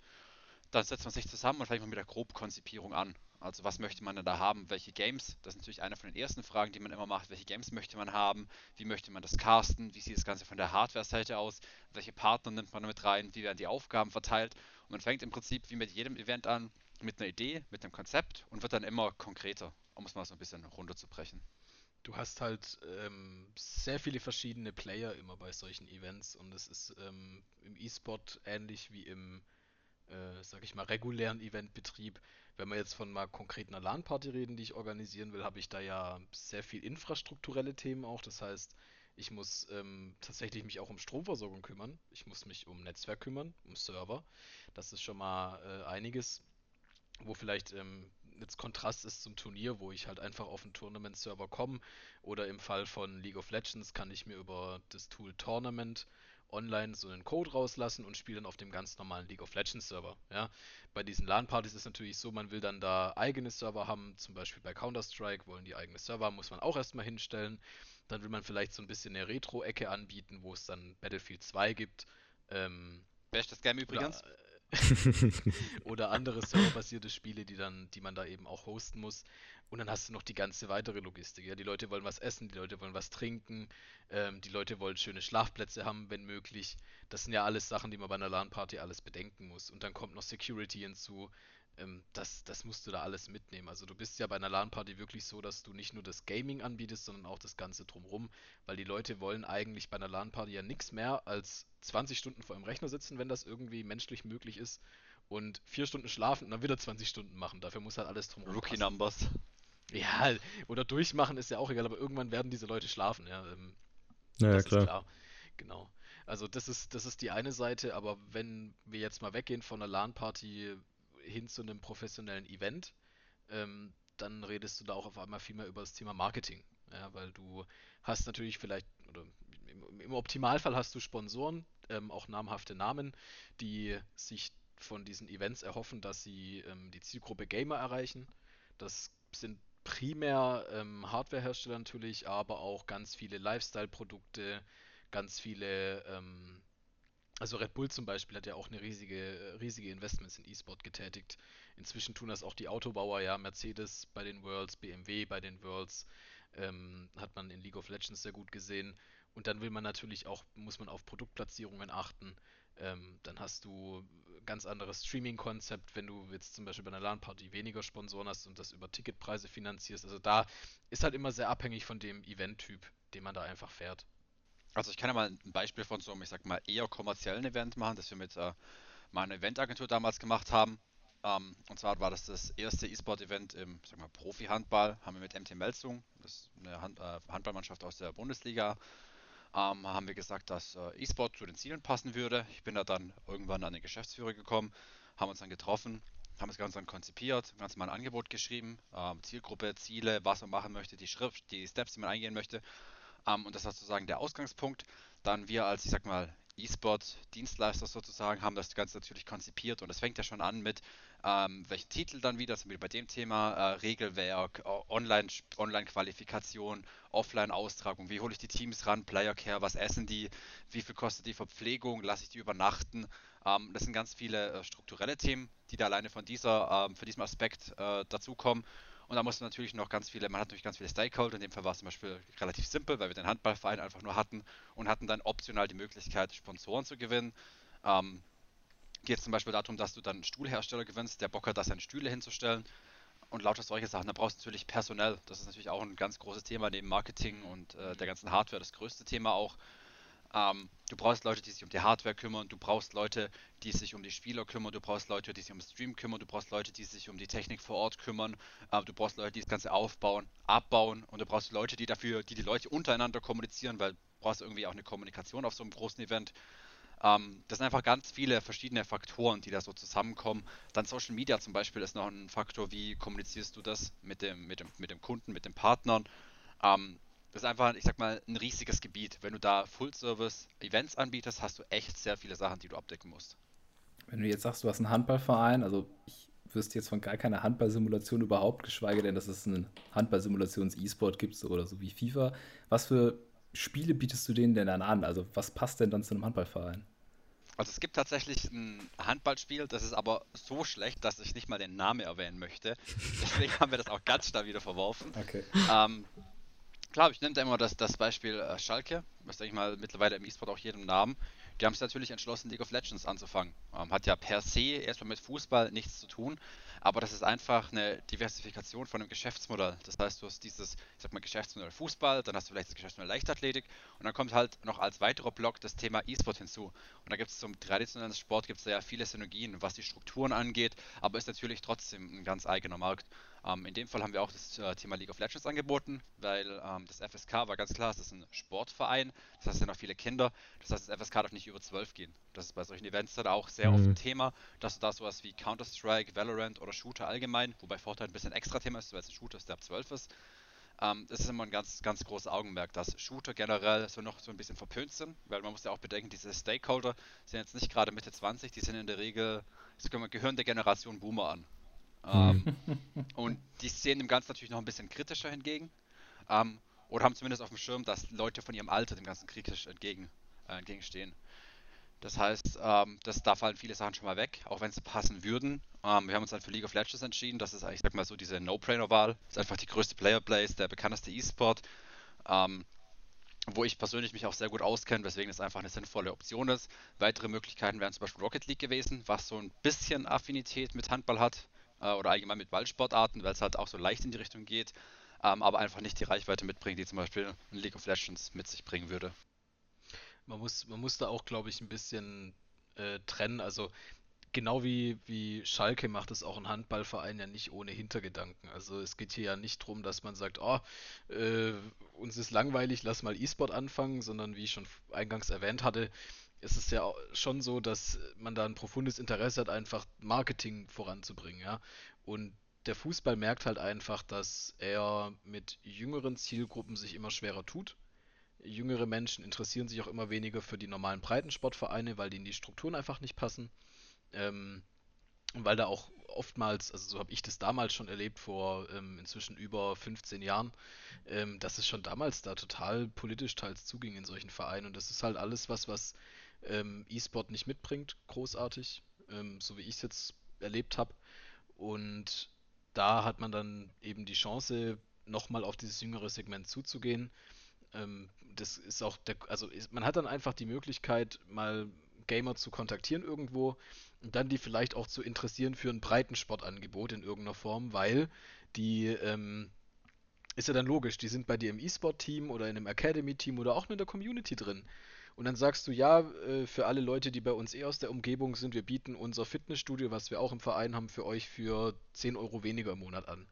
Dann setzt man sich zusammen und fängt man mit der Grobkonzipierung an. Also was möchte man denn da haben? Welche Games? Das ist natürlich eine von den ersten Fragen, die man immer macht. Welche Games möchte man haben? Wie möchte man das casten? Wie sieht das Ganze von der Hardware-Seite aus? Welche Partner nimmt man mit rein? Wie werden die Aufgaben verteilt? Und man fängt im Prinzip wie mit jedem Event an, mit einer Idee, mit einem Konzept und wird dann immer konkreter, um es mal so ein bisschen runterzubrechen. du hast halt ähm, sehr viele verschiedene Player immer bei solchen Events und es ist ähm, im E-Sport ähnlich wie im, äh, sag ich mal, regulären Eventbetrieb. Wenn wir jetzt von mal konkret einer LAN-Party reden, die ich organisieren will, habe ich da ja sehr viel infrastrukturelle Themen auch. Das heißt, ich muss ähm, tatsächlich mich auch um Stromversorgung kümmern. Ich muss mich um Netzwerk kümmern, um Server. Das ist schon mal äh, einiges wo vielleicht ähm, jetzt Kontrast ist zum Turnier, wo ich halt einfach auf einen Tournament-Server komme. Oder im Fall von League of Legends kann ich mir über das Tool Tournament online so einen Code rauslassen und spiele dann auf dem ganz normalen League of Legends Server. Ja? Bei diesen LAN-Partys ist es natürlich so, man will dann da eigene Server haben, zum Beispiel bei Counter-Strike wollen die eigene Server, muss man auch erstmal hinstellen. Dann will man vielleicht so ein bisschen eine Retro-Ecke anbieten, wo es dann Battlefield 2 gibt. Ähm, Bestes Game übrigens. Oder, oder andere serverbasierte Spiele, die dann, die man da eben auch hosten muss. Und dann hast du noch die ganze weitere Logistik. Ja, die Leute wollen was essen, die Leute wollen was trinken, ähm, die Leute wollen schöne Schlafplätze haben, wenn möglich. Das sind ja alles Sachen, die man bei einer LAN-Party alles bedenken muss. Und dann kommt noch Security hinzu. Ähm, das, das musst du da alles mitnehmen. Also du bist ja bei einer LAN-Party wirklich so, dass du nicht nur das Gaming anbietest, sondern auch das Ganze drumrum, weil die Leute wollen eigentlich bei einer LAN-Party ja nichts mehr als 20 Stunden vor dem Rechner sitzen, wenn das irgendwie menschlich möglich ist und vier Stunden schlafen und dann wieder 20 Stunden machen. Dafür muss halt alles drumherum Rookie passen. Numbers. Ja, oder durchmachen ist ja auch egal, aber irgendwann werden diese Leute schlafen, ja. Ähm, naja, klar. klar. Genau. Also das ist, das ist die eine Seite, aber wenn wir jetzt mal weggehen von einer LAN-Party hin zu einem professionellen Event, ähm, dann redest du da auch auf einmal viel mehr über das Thema Marketing. Ja, weil du hast natürlich vielleicht, oder im, im Optimalfall hast du Sponsoren, ähm, auch namhafte Namen, die sich von diesen Events erhoffen, dass sie ähm, die Zielgruppe Gamer erreichen. Das sind primär ähm, Hardwarehersteller natürlich, aber auch ganz viele Lifestyle-Produkte, ganz viele ähm, also Red Bull zum Beispiel hat ja auch eine riesige, riesige Investments in E-Sport getätigt. Inzwischen tun das auch die Autobauer, ja, Mercedes bei den Worlds, BMW bei den Worlds, ähm, hat man in League of Legends sehr gut gesehen. Und dann will man natürlich auch, muss man auf Produktplatzierungen achten. Ähm, dann hast du ganz anderes Streaming-Konzept, wenn du jetzt zum Beispiel bei einer LAN-Party weniger Sponsoren hast und das über Ticketpreise finanzierst. Also da ist halt immer sehr abhängig von dem Event-Typ, den man da einfach fährt. Also ich kann ja mal ein Beispiel von so einem, ich sag mal, eher kommerziellen Event machen, das wir mit äh, meiner Eventagentur damals gemacht haben. Ähm, und zwar war das das erste E-Sport-Event im sag mal, Profi-Handball, haben wir mit MT Melsung, das ist eine Hand, äh, Handballmannschaft aus der Bundesliga, ähm, haben wir gesagt, dass äh, E-Sport zu den Zielen passen würde. Ich bin da dann irgendwann an den Geschäftsführer gekommen, haben uns dann getroffen, haben das Ganze dann konzipiert, ganz mal ein Angebot geschrieben, ähm, Zielgruppe, Ziele, was man machen möchte, die Schrift, die Steps, die man eingehen möchte ähm, und das war sozusagen der Ausgangspunkt. Dann wir als, ich sag mal, E-Sport-Dienstleister sozusagen haben das Ganze natürlich konzipiert und es fängt ja schon an mit ähm, welchen Titel dann wieder, sind wir bei dem Thema, äh, Regelwerk, Online-Qualifikation, Offline-Austragung, wie hole ich die Teams ran, Player Care, was essen die, wie viel kostet die Verpflegung, lasse ich die übernachten. Ähm, das sind ganz viele äh, strukturelle Themen, die da alleine von dieser, ähm, von diesem Aspekt äh, dazukommen. Und da mussten natürlich noch ganz viele, man hat natürlich ganz viele Stakeholder, in dem Fall war es zum Beispiel relativ simpel, weil wir den Handballverein einfach nur hatten und hatten dann optional die Möglichkeit, Sponsoren zu gewinnen. Ähm, geht es zum Beispiel darum, dass du dann einen Stuhlhersteller gewinnst, der Bock hat, da seine Stühle hinzustellen und lauter solche Sachen. Da brauchst du natürlich personell. Das ist natürlich auch ein ganz großes Thema neben Marketing und äh, der ganzen Hardware, das größte Thema auch. Ähm, du brauchst Leute, die sich um die Hardware kümmern, du brauchst Leute, die sich um die Spieler kümmern, du brauchst Leute, die sich um Stream kümmern, du brauchst Leute, die sich um die Technik vor Ort kümmern, äh, du brauchst Leute, die das Ganze aufbauen, abbauen und du brauchst Leute, die dafür, die die Leute untereinander kommunizieren, weil du brauchst irgendwie auch eine Kommunikation auf so einem großen Event. Ähm, das sind einfach ganz viele verschiedene Faktoren, die da so zusammenkommen. Dann Social Media zum Beispiel ist noch ein Faktor, wie kommunizierst du das mit dem, mit dem, mit dem Kunden, mit den Partnern. Ähm, das ist einfach, ich sag mal, ein riesiges Gebiet. Wenn du da Full-Service-Events anbietest, hast du echt sehr viele Sachen, die du abdecken musst. Wenn du jetzt sagst, du hast einen Handballverein, also ich wüsste jetzt von gar keiner Handballsimulation überhaupt, geschweige denn, dass es einen Handballsimulations-E-Sport gibt oder so wie FIFA. Was für Spiele bietest du denen denn dann an? Also was passt denn dann zu einem Handballverein? Also es gibt tatsächlich ein Handballspiel, das ist aber so schlecht, dass ich nicht mal den Namen erwähnen möchte. Deswegen haben wir das auch ganz schnell wieder verworfen. Okay. Ähm, klar, ich nenne da immer das, das Beispiel äh, Schalke, was denke ich mal mittlerweile im E-Sport auch jedem Namen. die haben sich natürlich entschlossen, League of Legends anzufangen. Ähm, hat ja per se erstmal mit Fußball nichts zu tun, aber das ist einfach eine Diversifikation von einem Geschäftsmodell. Das heißt, du hast dieses, ich sag mal, Geschäftsmodell Fußball, dann hast du vielleicht das Geschäftsmodell Leichtathletik und dann kommt halt noch als weiterer Block das Thema E-Sport hinzu. Und da gibt es zum traditionellen Sport gibt es ja viele Synergien, was die Strukturen angeht, aber ist natürlich trotzdem ein ganz eigener Markt. Ähm, in dem Fall haben wir auch das äh, Thema League of Legends angeboten, weil ähm, das FSK war ganz klar, es ist ein Sportverein, das heißt, es sind auch viele Kinder, das heißt, das FSK darf nicht über 12 gehen. Das ist bei solchen Events dann auch sehr mhm. oft ein Thema, dass du da sowas wie Counter-Strike, Valorant oder Shooter allgemein, wobei Fortnite ein bisschen extra Thema ist, weil es ein Shooter ist, der ab 12 ist, ähm, das ist immer ein ganz, ganz großes Augenmerk, dass Shooter generell so noch so ein bisschen verpönt sind, weil man muss ja auch bedenken, diese Stakeholder sind jetzt nicht gerade Mitte 20, die sind in der Regel, das gehören der Generation Boomer an. Ähm, und die sehen dem Ganzen natürlich noch ein bisschen kritischer hingegen. Ähm, oder haben zumindest auf dem Schirm, dass Leute von ihrem Alter dem Ganzen kritisch entgegen, äh, entgegenstehen. Das heißt, ähm, das, da fallen viele Sachen schon mal weg, auch wenn sie passen würden. Ähm, wir haben uns dann für League of Legends entschieden. Das ist eigentlich, sag mal so, diese No-Brainer-Wahl. Ist einfach die größte Player-Base, der bekannteste E-Sport. Ähm, wo ich persönlich mich auch sehr gut auskenne, weswegen es einfach eine sinnvolle Option ist. Weitere Möglichkeiten wären zum Beispiel Rocket League gewesen, was so ein bisschen Affinität mit Handball hat äh, oder allgemein mit Ballsportarten, weil es halt auch so leicht in die Richtung geht, ähm, aber einfach nicht die Reichweite mitbringt, die zum Beispiel ein League of Legends mit sich bringen würde. Man muss, man muss da auch, glaube ich, ein bisschen äh, trennen. Also genau wie, wie Schalke macht es auch ein Handballverein ja nicht ohne Hintergedanken. Also es geht hier ja nicht darum, dass man sagt, oh, äh, uns ist langweilig, lass mal E-Sport anfangen, sondern wie ich schon eingangs erwähnt hatte, es ist ja schon so, dass man da ein profundes Interesse hat, einfach Marketing voranzubringen, ja. Und der Fußball merkt halt einfach, dass er mit jüngeren Zielgruppen sich immer schwerer tut. Jüngere Menschen interessieren sich auch immer weniger für die normalen Breitensportvereine, weil denen die Strukturen einfach nicht passen. Ähm, weil da auch oftmals, also so habe ich das damals schon erlebt, vor ähm, inzwischen über 15 Jahren, ähm, dass es schon damals da total politisch teils zuging in solchen Vereinen. Und das ist halt alles was, was ähm, E-Sport nicht mitbringt, großartig, ähm, so wie ich es jetzt erlebt habe. Und da hat man dann eben die Chance, nochmal auf dieses jüngere Segment zuzugehen. Ähm, das ist auch der, also ist, man hat dann einfach die Möglichkeit, mal Gamer zu kontaktieren irgendwo und dann die vielleicht auch zu interessieren für ein Breitensportangebot in irgendeiner Form, weil die ähm, ist ja dann logisch, die sind bei dir im E-Sport-Team oder in einem Academy-Team oder auch in der Community drin. Und dann sagst du, ja, äh, für alle Leute, die bei uns eh aus der Umgebung sind, wir bieten unser Fitnessstudio, was wir auch im Verein haben, für euch für 10 Euro weniger im Monat an.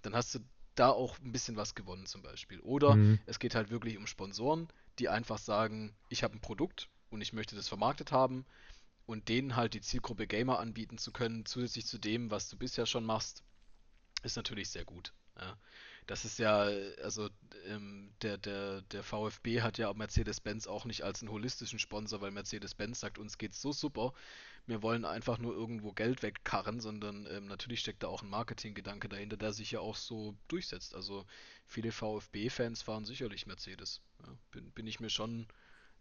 Dann hast du da auch ein bisschen was gewonnen zum Beispiel. Oder mhm. es geht halt wirklich um Sponsoren, die einfach sagen, ich habe ein Produkt und ich möchte das vermarktet haben und denen halt die Zielgruppe Gamer anbieten zu können, zusätzlich zu dem, was du bisher schon machst, ist natürlich sehr gut. Ja das ist ja, also ähm, der, der, der VfB hat ja Mercedes-Benz auch nicht als einen holistischen Sponsor, weil Mercedes-Benz sagt, uns geht's so super, wir wollen einfach nur irgendwo Geld wegkarren, sondern ähm, natürlich steckt da auch ein Marketinggedanke dahinter, der sich ja auch so durchsetzt. Also viele VfB-Fans fahren sicherlich Mercedes. Ja, bin, bin ich mir schon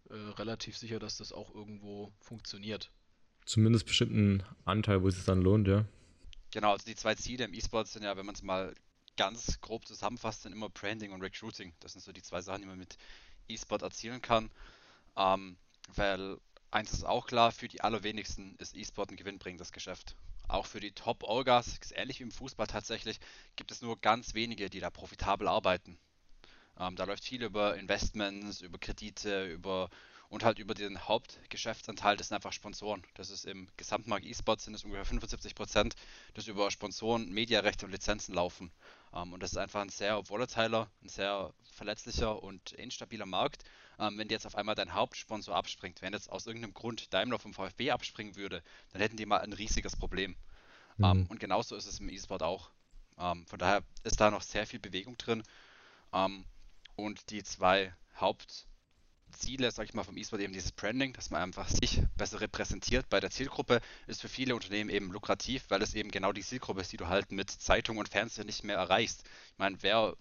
äh, relativ sicher, dass das auch irgendwo funktioniert. Zumindest bestimmten Anteil, wo es sich dann lohnt, ja. Genau, also die zwei Ziele im E-Sport sind ja, wenn man es mal ganz grob zusammenfasst, sind immer Branding und Recruiting. Das sind so die zwei Sachen, die man mit E-Sport erzielen kann. Ähm, weil eins ist auch klar, für die allerwenigsten ist E-Sport ein gewinnbringendes Geschäft. Auch für die Top-Orgas, ähnlich wie im Fußball tatsächlich, gibt es nur ganz wenige, die da profitabel arbeiten. Ähm, da läuft viel über Investments, über Kredite, über und halt über den Hauptgeschäftsanteil, das sind einfach Sponsoren. Das ist im Gesamtmarkt E-Sports sind es ungefähr 75 Prozent, das über Sponsoren, Mediarechte und Lizenzen laufen. Ähm, und das ist einfach ein sehr volatiler, ein sehr verletzlicher und instabiler Markt. Ähm, wenn jetzt auf einmal dein Hauptsponsor abspringt, wenn jetzt aus irgendeinem Grund Daimler vom VfB abspringen würde, dann hätten die mal ein riesiges Problem. Mhm. Um, ähm, und genauso ist es im E-Sport auch. von daher ist da noch sehr viel Bewegung drin. und die zwei Haupt Ziele, sag ich mal, vom E-Sport eben dieses Branding, dass man einfach sich besser repräsentiert bei der Zielgruppe, ist für viele Unternehmen eben lukrativ, weil es eben genau die Zielgruppe ist, die du halt mit Zeitung und Fernsehen nicht mehr erreichst. Ich meine, wer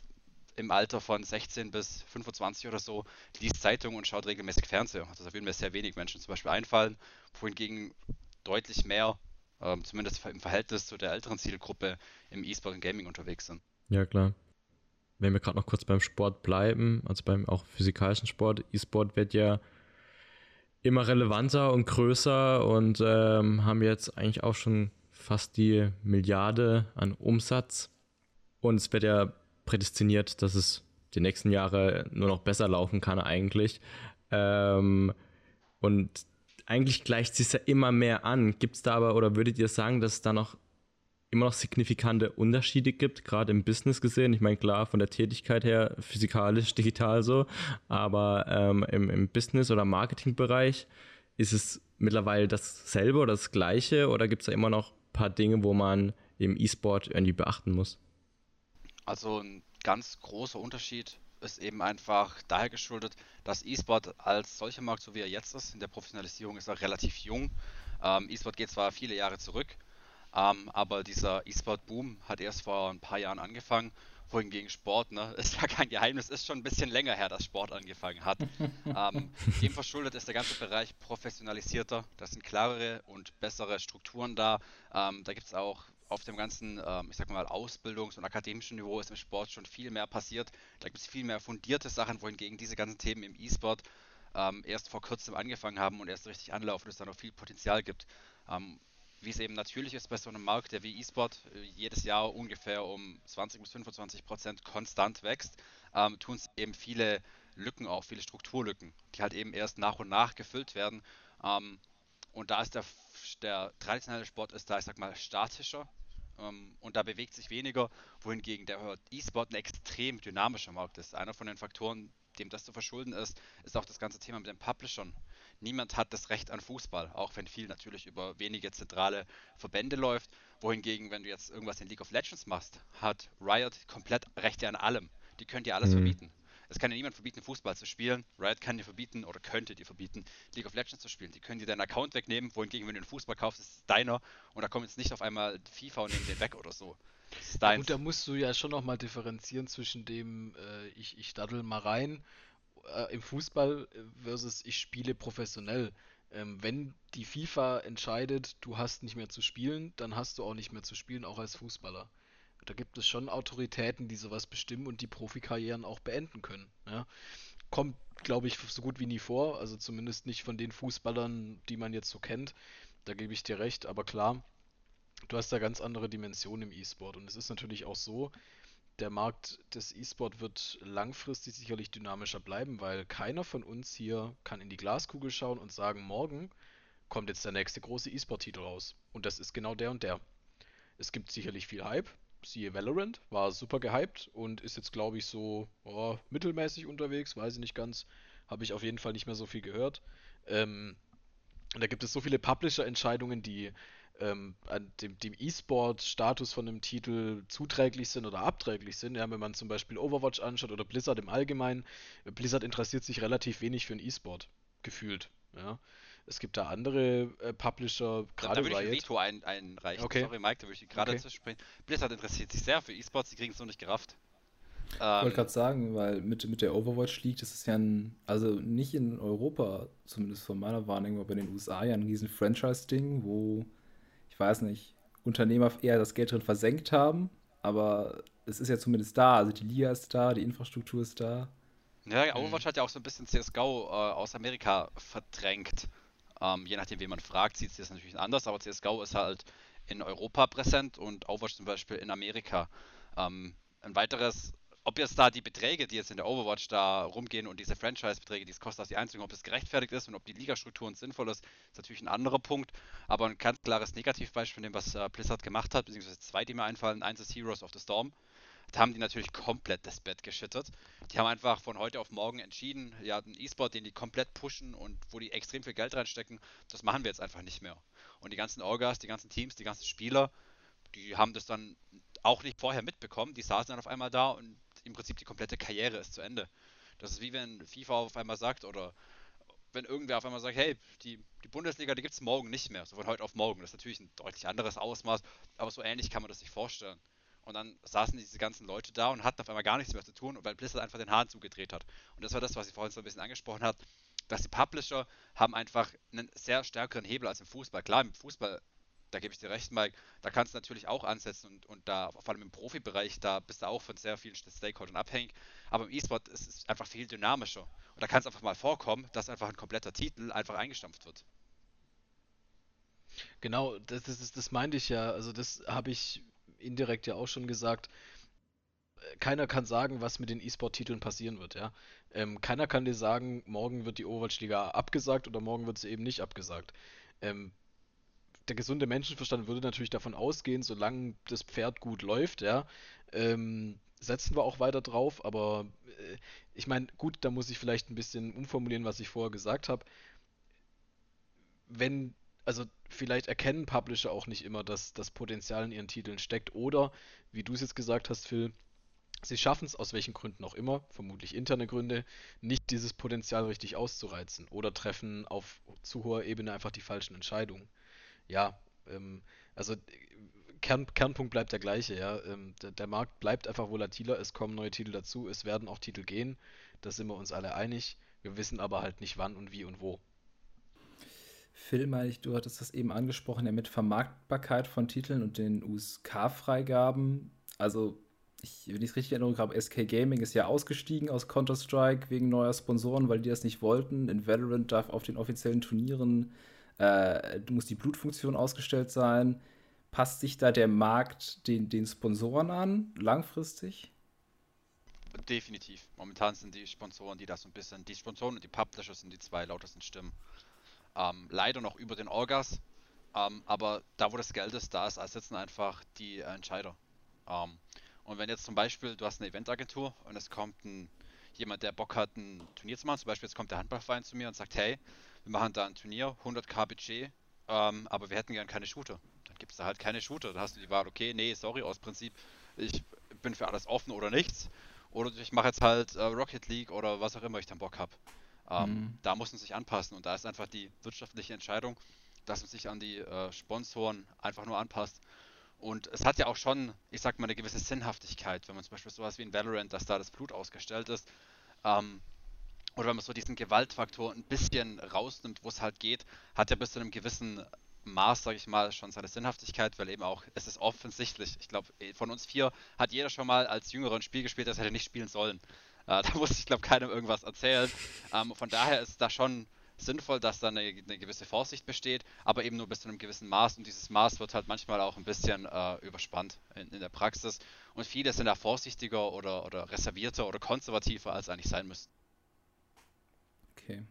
im Alter von 16 bis 25 oder so liest Zeitung und schaut regelmäßig Fernsehen. Also da würden mir sehr wenig Menschen zum Beispiel einfallen, wohingegen deutlich mehr, ähm, zumindest im Verhältnis zu der älteren Zielgruppe, im E-Sport und Gaming unterwegs sind. Ja, klar wenn wir gerade noch kurz beim Sport bleiben, also beim auch physikalischen Sport, E-Sport wird ja immer relevanter und größer und ähm, haben jetzt eigentlich auch schon fast die Milliarde an Umsatz. Und es wird ja prädestiniert, dass es die nächsten Jahre nur noch besser laufen kann eigentlich. Ähm, und eigentlich gleicht sich ja immer mehr an. Gibt es da aber, oder würdet ihr sagen, dass es da noch immer noch signifikante Unterschiede gibt, gerade im Business gesehen. Ich meine, klar, von der Tätigkeit her, physikalisch, digital so, aber ähm, im, im Business- oder Marketingbereich ist es mittlerweile dasselbe oder das gleiche oder gibt es da immer noch ein paar Dinge, wo man im E-Sport irgendwie beachten muss? Also ein ganz großer Unterschied ist eben einfach daher geschuldet, dass E-Sport als solcher Markt, so wie er jetzt ist, in der Professionalisierung ist er relativ jung. Ähm, E-Sport geht zwar viele Jahre zurück, ähm, aber dieser E-Sport-Boom hat erst vor ein paar Jahren angefangen. Wohingegen Sport, ne, ist ja kein Geheimnis, ist schon ein bisschen länger her, dass Sport angefangen hat. ähm, dem verschuldet ist der ganze Bereich professionalisierter. Das sind klarere und bessere Strukturen da. Ähm, da gibt es auch auf dem ganzen, ähm, ich sag mal, Ausbildungs- und akademischen Niveau ist im Sport schon viel mehr passiert. Da gibt es viel mehr fundierte Sachen, wohingegen diese ganzen Themen im E-Sport ähm, erst vor kurzem angefangen haben und erst richtig anlaufen es da noch viel Potenzial gibt. Wie es eben natürlich ist bei so einem Markt, der wie E-Sport äh, jedes Jahr ungefähr um 20 bis 25 Prozent konstant wächst, ähm, tun es eben viele Lücken auch, viele Strukturlücken, die halt eben erst nach und nach gefüllt werden. Ähm, und da ist der, der traditionelle Sport ist da, ich sag mal, statischer ähm, und da bewegt sich weniger, wohingegen der E-Sport ein extrem dynamischer Markt ist. Einer von den Faktoren, dem das zu verschulden ist, ist auch das ganze Thema mit den Publishern niemand hat das Recht an Fußball, auch wenn viel natürlich über wenige zentrale Verbände läuft. Wohingegen, wenn du jetzt irgendwas in League of Legends machst, hat Riot komplett Rechte an allem. Die können dir alles mhm. verbieten. Es kann dir niemand verbieten, Fußball zu spielen. Riot kann dir verbieten oder könnte dir verbieten, League of Legends zu spielen. Die können dir deinen Account wegnehmen, wohingegen, wenn du einen Fußball kaufst, ist es deiner und da kommt jetzt nicht auf einmal FIFA und nehmen den weg oder so. Das ist deins. Gut, da musst du ja schon nochmal differenzieren zwischen dem, äh, ich, ich daddel mal rein äh, im Fußball äh, versus ich spiele professionell. Ähm, wenn die FIFA entscheidet, du hast nicht mehr zu spielen, dann hast du auch nicht mehr zu spielen, auch als Fußballer. Da gibt es schon Autoritäten, die sowas bestimmen und die Profikarrieren auch beenden können. Ja? Kommt, glaube ich, so gut wie nie vor, also zumindest nicht von den Fußballern, die man jetzt so kennt. Da gebe ich dir recht, aber klar, du hast da ganz andere Dimensionen im E-Sport und es ist natürlich auch so, der Markt des E-Sport wird langfristig sicherlich dynamischer bleiben, weil keiner von uns hier kann in die Glaskugel schauen und sagen, morgen kommt jetzt der nächste große E-Sport-Titel raus. Und das ist genau der und der. Es gibt sicherlich viel Hype. Siehe Valorant, war super gehypt und ist jetzt, glaube ich, so oh, mittelmäßig unterwegs, weiß ich nicht ganz. Habe ich auf jeden Fall nicht mehr so viel gehört. Ähm, und da gibt es so viele Publisher-Entscheidungen, die ähm, an dem, dem E-Sport-Status von einem Titel zuträglich sind oder abträglich sind. Ja, wenn man zum Beispiel Overwatch anschaut oder Blizzard im Allgemeinen, Blizzard interessiert sich relativ wenig für den E-Sport, gefühlt. Ja. Es gibt da andere äh, Publisher, gerade Da würde ich ein Veto ein, einreichen. Okay. Sorry, Mike, da würde ich gerade okay. zwischenspringen. Blizzard interessiert sich sehr für E-Sports, die kriegen es nur nicht gerafft. Ich wollte ähm, gerade sagen, weil mit, mit der Overwatch League, das ist ja ein, also nicht in Europa, zumindest von meiner Wahrnehmung, aber in den USA ja ein riesen Franchise-Ding, wo ich weiß nicht, Unternehmer eher das Geld drin versenkt haben, aber es ist ja zumindest da. Also die Liga ist da, die Infrastruktur ist da. Ja, Overwatch mhm. hat ja auch so ein bisschen CSGO äh, aus Amerika verdrängt. Ähm, je nachdem, wen man fragt, sieht es jetzt natürlich anders, aber CSGO ist halt in Europa präsent und Overwatch zum Beispiel in Amerika. Ähm, ein weiteres ob jetzt da die Beträge, die jetzt in der Overwatch da rumgehen und diese Franchise-Beträge, die es kostet, dass die Einzelnen, ob das gerechtfertigt ist und ob die Ligastrukturen sinnvoll ist, ist natürlich ein anderer Punkt. Aber ein ganz klares Negativbeispiel von dem, was äh, Blizzard gemacht hat, beziehungsweise zwei, die mir einfallen. Eins ist Heroes of the Storm. Da haben die natürlich komplett das Bett geschüttet. Die haben einfach von heute auf morgen entschieden, ja, einen E-Sport, den die komplett pushen und wo die extrem viel Geld reinstecken, das machen wir jetzt einfach nicht mehr. Und die ganzen Orgas, die ganzen Teams, die ganzen Spieler, die haben das dann auch nicht vorher mitbekommen. Die saßen dann auf einmal da und im Prinzip die komplette Karriere ist zu Ende. Das ist wie wenn FIFA auf einmal sagt oder wenn irgendwer auf einmal sagt, hey, die, die Bundesliga, die gibt es morgen nicht mehr, so von heute auf morgen. Das ist natürlich ein deutlich anderes Ausmaß, aber so ähnlich kann man das sich vorstellen. Und dann saßen diese ganzen Leute da und hatten auf einmal gar nichts mehr zu tun, weil Blizzard einfach den Hahn zugedreht hat. Und das war das, was ich vorhin so ein bisschen angesprochen habe, dass die Publisher haben einfach einen sehr stärkeren Hebel als im Fußball. Klar, im Fußball da gebe ich dir recht, Mike. Da kannst du natürlich auch ansetzen und, und da, vor allem im Profibereich, da bist du auch von sehr vielen Stakeholdern abhängig. Aber im E-Sport ist es einfach viel dynamischer. Und da kann es einfach mal vorkommen, dass einfach ein kompletter Titel einfach eingestampft wird. Genau, das, das, das meinte ich ja. Also, das habe ich indirekt ja auch schon gesagt. Keiner kann sagen, was mit den E-Sport-Titeln passieren wird, ja. Ähm, keiner kann dir sagen, morgen wird die Overwatch-Liga abgesagt oder morgen wird sie eben nicht abgesagt. Ähm, der gesunde Menschenverstand würde natürlich davon ausgehen, solange das Pferd gut läuft, ja, ähm, setzen wir auch weiter drauf, aber äh, ich meine, gut, da muss ich vielleicht ein bisschen umformulieren, was ich vorher gesagt habe. Wenn, also vielleicht erkennen Publisher auch nicht immer, dass das Potenzial in ihren Titeln steckt oder, wie du es jetzt gesagt hast, Phil, sie schaffen es aus welchen Gründen auch immer, vermutlich interne Gründe, nicht dieses Potenzial richtig auszureizen oder treffen auf zu hoher Ebene einfach die falschen Entscheidungen ja, ähm, also Kern, Kernpunkt bleibt der gleiche, ja. Ähm, der, der, Markt bleibt einfach volatiler, es kommen neue Titel dazu, es werden auch Titel gehen, da sind wir uns alle einig. Wir wissen aber halt nicht wann und wie und wo. Phil, meine ich, du hattest das eben angesprochen, ja, mit Vermarktbarkeit von Titeln und den USK-Freigaben. Also, ich, wenn ich es richtig in Erinnerung habe, SK Gaming ist ja ausgestiegen aus Counter-Strike wegen neuer Sponsoren, weil die das nicht wollten. In Valorant darf auf den offiziellen Turnieren äh, du musst die Blutfunktion ausgestellt sein. Passt sich da der Markt den, den Sponsoren an, langfristig? Definitiv. Momentan sind die Sponsoren, die da so ein bisschen, die Sponsoren und die Publisher sind die zwei lautesten Stimmen. Ähm, leider noch über den Orgas, ähm, aber da, wo das Geld ist, da ist, sitzen einfach die Entscheider. Ähm, und wenn jetzt zum Beispiel, du hast eine Eventagentur und es kommt ein, jemand, der Bock hat, ein Turnier zu machen, zum Beispiel jetzt kommt der Handballverein zu mir und sagt, hey, wir machen da ein Turnier, 100k Budget, ähm, aber wir hätten gern keine Shooter. Dann gibt es da halt keine Shooter. Dann hast du die Wahl, okay, nee, sorry, aus Prinzip, ich bin für alles offen oder nichts. Oder ich mache jetzt halt äh, Rocket League oder was auch immer ich dann Bock habe. Ähm, mhm. Da muss man sich anpassen und da ist einfach die wirtschaftliche Entscheidung, dass man sich an die äh, Sponsoren einfach nur anpasst. Und es hat ja auch schon, ich sag mal, eine gewisse Sinnhaftigkeit, wenn man zum Beispiel sowas wie in Valorant, dass da das Blut ausgestellt ist. Ähm, oder wenn man so diesen Gewaltfaktor ein bisschen rausnimmt, wo es halt geht, hat er bis zu einem gewissen Maß, sage ich mal, schon seine Sinnhaftigkeit, weil eben auch, es ist offensichtlich, ich glaube, von uns vier hat jeder schon mal als Jüngerer ein Spiel gespielt, das hätte nicht spielen sollen. Äh, da muss ich, glaube keinem irgendwas erzählen. Ähm, von daher ist da schon sinnvoll, dass da eine, eine, gewisse Vorsicht besteht, aber eben nur bis zu einem gewissen Maß und dieses Maß wird halt manchmal auch ein bisschen äh, überspannt in, in, der Praxis und viele sind da vorsichtiger oder, oder reservierter oder konservativer, als eigentlich sein müssten. Okay.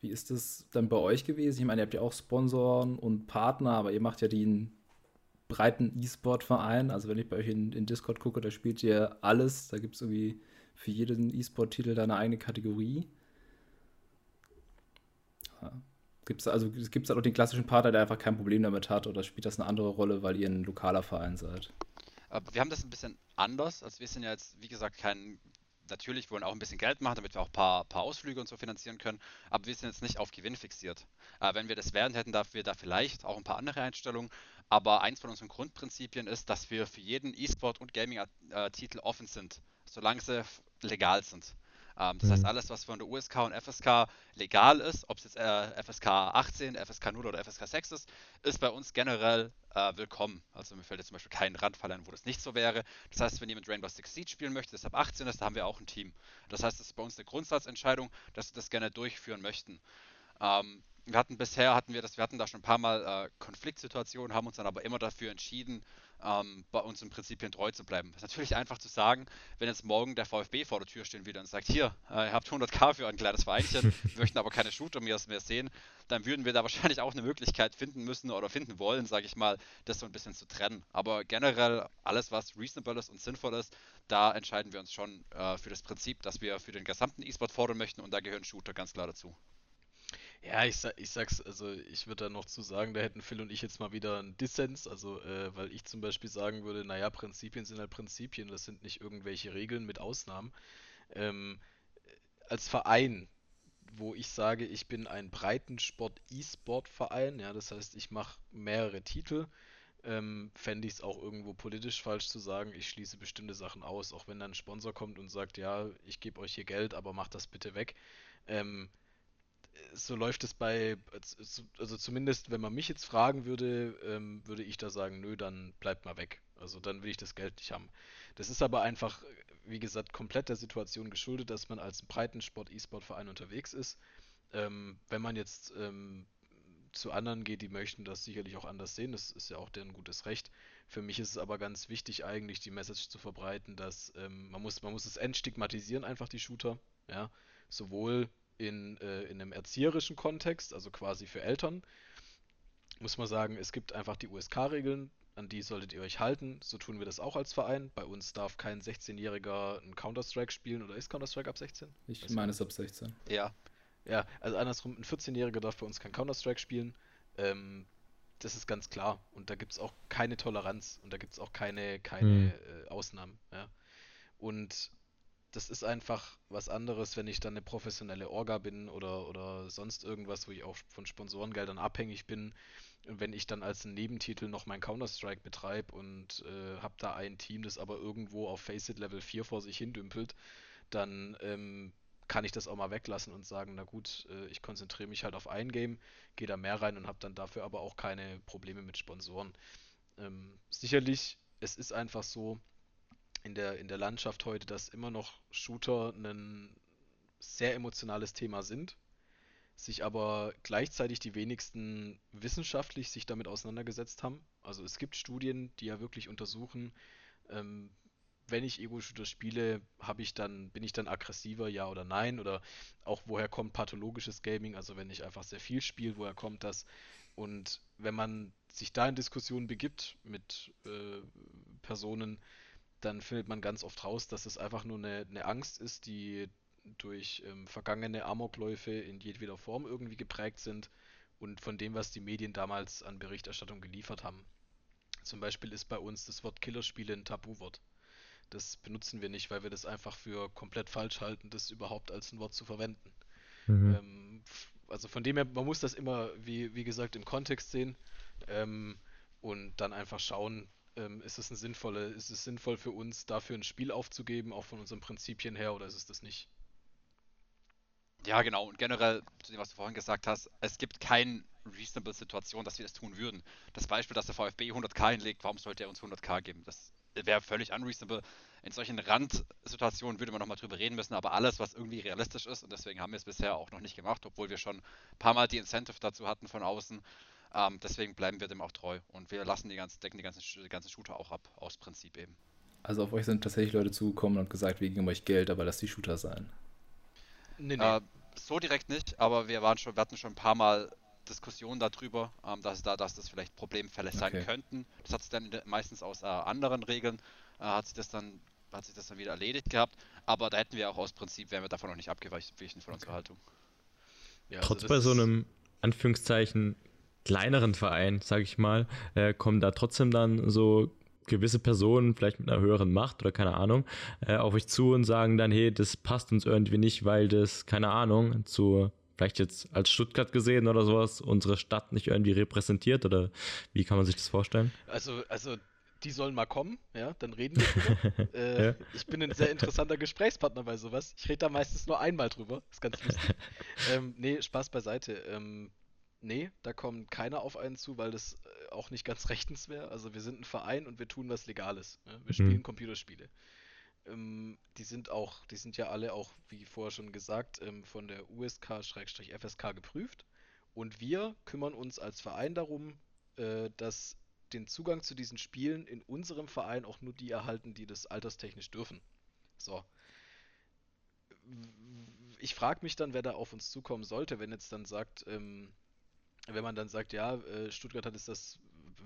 Wie ist das dann bei euch gewesen? Ich meine, ihr habt ja auch Sponsoren und Partner, aber ihr macht ja den breiten E-Sport-Verein. Also wenn ich bei euch in, in Discord gucke, da spielt ihr alles. Da gibt es irgendwie für jeden E-Sport-Titel da eine eigene Kategorie. Ja. Gibt es also gibt's auch den klassischen Partner, der einfach kein Problem damit hat, oder spielt das eine andere Rolle, weil ihr ein lokaler Verein seid? Wir haben das ein bisschen anders. Also wir sind ja jetzt, wie gesagt, kein natürlich wollen auch ein bisschen Geld machen, damit wir auch ein paar, paar Ausflüge und so finanzieren können, aber wir sind jetzt nicht auf Gewinn fixiert. Äh, wenn wir das werden hätten, dafür wir da vielleicht auch ein paar andere Einstellungen, aber eins von unseren Grundprinzipien ist, dass wir für jeden E-Sport und Gaming-Titel offen sind, solange sie legal sind. Ähm, das mhm. heißt, alles, was von der USK und FSK legal ist, ob es jetzt äh, FSK 18, FSK 0 oder FSK 6 ist, ist bei uns generell äh, willkommen. Also mir fällt jetzt zum Beispiel kein Randfall ein, wo das nicht so wäre. Das heißt, wenn jemand Rainbow Six Siege spielen möchte, das ab 18 ist, da haben wir auch ein Team. Das heißt, es ist bei uns eine Grundsatzentscheidung, dass wir das gerne durchführen möchten. Ähm, wir hatten bisher hatten wir das, wir hatten da schon ein paar Mal äh, Konfliktsituationen, haben uns dann aber immer dafür entschieden, ähm, bei unseren Prinzipien treu zu bleiben. Das ist natürlich einfach zu sagen, wenn jetzt morgen der VfB vor der Tür stehen wieder und sagt, hier, äh, ihr habt 100k für ein kleines Vereinchen, wir möchten aber keine Shooter mehr, mehr sehen, dann würden wir da wahrscheinlich auch eine Möglichkeit finden müssen oder finden wollen, sage ich mal, das so ein bisschen zu trennen. Aber generell alles, was reasonable ist und sinnvoll ist, da entscheiden wir uns schon äh, für das Prinzip, dass wir für den gesamten E-Sport fordern möchten und da gehören Shooter ganz klar dazu. Ja, ich, ich sag's, also ich würde da noch zu sagen, da hätten Phil und ich jetzt mal wieder einen Dissens, also äh, weil ich zum Beispiel sagen würde, naja, Prinzipien sind halt Prinzipien, das sind nicht irgendwelche Regeln mit Ausnahmen. Ähm, als Verein, wo ich sage, ich bin ein Breitensport-E-Sport-Verein, ja, das heißt, ich mache mehrere Titel, ähm, fände ich es auch irgendwo politisch falsch zu sagen, ich schließe bestimmte Sachen aus, auch wenn dann ein Sponsor kommt und sagt, ja, ich gebe euch hier Geld, aber macht das bitte weg. Ähm, so läuft es bei, also zumindest wenn man mich jetzt fragen würde, ähm, würde ich da sagen, nö, dann bleibt mal weg. Also dann will ich das Geld nicht haben. Das ist aber einfach, wie gesagt, komplett der Situation geschuldet, dass man als Breitensport-E-Sport-Verein unterwegs ist. Ähm, wenn man jetzt ähm, zu anderen geht, die möchten das sicherlich auch anders sehen, das ist ja auch deren gutes Recht. Für mich ist es aber ganz wichtig, eigentlich die Message zu verbreiten, dass ähm, man muss, man muss es entstigmatisieren, einfach die Shooter, ja, sowohl in, äh, in einem erzieherischen Kontext, also quasi für Eltern, muss man sagen, es gibt einfach die USK-Regeln, an die solltet ihr euch halten. So tun wir das auch als Verein. Bei uns darf kein 16-Jähriger ein Counter-Strike spielen oder ist Counter-Strike ab 16? Ich meine es ab 16. Ja. Ja, also andersrum, ein 14-Jähriger darf bei uns kein Counter-Strike spielen. Ähm, das ist ganz klar. Und da gibt es auch keine Toleranz und da gibt es auch keine, keine mhm. äh, Ausnahmen. Ja. Und das ist einfach was anderes, wenn ich dann eine professionelle Orga bin oder, oder sonst irgendwas, wo ich auch von Sponsorengeldern abhängig bin. wenn ich dann als Nebentitel noch mein Counter-Strike betreibe und äh, habe da ein Team, das aber irgendwo auf Faceit Level 4 vor sich hin dümpelt, dann ähm, kann ich das auch mal weglassen und sagen, na gut, äh, ich konzentriere mich halt auf ein Game, gehe da mehr rein und habe dann dafür aber auch keine Probleme mit Sponsoren. Ähm, sicherlich, es ist einfach so, in der, in der Landschaft heute, dass immer noch Shooter ein sehr emotionales Thema sind, sich aber gleichzeitig die wenigsten wissenschaftlich sich damit auseinandergesetzt haben. Also es gibt Studien, die ja wirklich untersuchen, ähm, wenn ich Ego-Shooter spiele, habe ich dann, bin ich dann aggressiver, ja oder nein? Oder auch woher kommt pathologisches Gaming, also wenn ich einfach sehr viel spiele, woher kommt das? Und wenn man sich da in Diskussionen begibt mit äh, Personen, dann findet man ganz oft raus, dass es einfach nur eine, eine Angst ist, die durch ähm, vergangene Amokläufe in jedweder Form irgendwie geprägt sind und von dem, was die Medien damals an Berichterstattung geliefert haben. Zum Beispiel ist bei uns das Wort Killerspiele ein Tabuwort. Das benutzen wir nicht, weil wir das einfach für komplett falsch halten, das überhaupt als ein Wort zu verwenden. Mhm. Ähm, also von dem her, man muss das immer, wie, wie gesagt, im Kontext sehen ähm, und dann einfach schauen, ähm, ist es eine sinnvolle, ist es sinnvoll für uns, dafür ein Spiel aufzugeben, auch von unseren Prinzipien her, oder ist es das nicht? Ja, genau. Und generell, zu dem, was du vorhin gesagt hast, es gibt keine reasonable Situation, dass wir das tun würden. Das Beispiel, dass der VfB 100k hinlegt, warum sollte er uns 100k geben? Das wäre völlig unreasonable. In solchen Randsituationen würde man nochmal drüber reden müssen, aber alles, was irgendwie realistisch ist, und deswegen haben wir es bisher auch noch nicht gemacht, obwohl wir schon ein paar Mal die Incentive dazu hatten von außen, ähm, deswegen bleiben wir dem auch treu und wir lassen die ganzen, decken die ganzen, die ganzen Shooter auch ab, aus Prinzip eben. Also auf euch sind tatsächlich Leute zugekommen und gesagt, wir geben euch Geld, aber lasst die Shooter sein. Nee, nee. Äh, so direkt nicht, aber wir waren schon, wir hatten schon ein paar Mal Diskussionen darüber, ähm, dass, da, dass das vielleicht Problemfälle sein okay. könnten. Das hat sich dann meistens aus äh, anderen Regeln, äh, hat sich das dann hat sich das dann wieder erledigt gehabt, aber da hätten wir auch aus Prinzip, wären wir davon noch nicht abgewichen von unserer okay. Haltung. Ja, also Trotz bei so einem Anführungszeichen kleineren Verein, sage ich mal, äh, kommen da trotzdem dann so gewisse Personen, vielleicht mit einer höheren Macht oder keine Ahnung, äh, auf euch zu und sagen dann, hey, das passt uns irgendwie nicht, weil das, keine Ahnung, zu vielleicht jetzt als Stuttgart gesehen oder sowas, unsere Stadt nicht irgendwie repräsentiert oder wie kann man sich das vorstellen? Also, also die sollen mal kommen, ja, dann reden wir drüber. äh, ja. Ich bin ein sehr interessanter Gesprächspartner bei sowas. Ich rede da meistens nur einmal drüber. Ist ganz lustig. ähm, nee, Spaß beiseite. Ähm, Nee, da kommt keiner auf einen zu, weil das äh, auch nicht ganz rechtens wäre. Also wir sind ein Verein und wir tun was Legales. Ne? Wir spielen mhm. Computerspiele. Ähm, die sind auch, die sind ja alle auch, wie vorher schon gesagt, ähm, von der USK-FSK geprüft. Und wir kümmern uns als Verein darum, äh, dass den Zugang zu diesen Spielen in unserem Verein auch nur die erhalten, die das alterstechnisch dürfen. So. Ich frage mich dann, wer da auf uns zukommen sollte, wenn jetzt dann sagt, ähm, wenn man dann sagt, ja, äh, Stuttgart hat es das,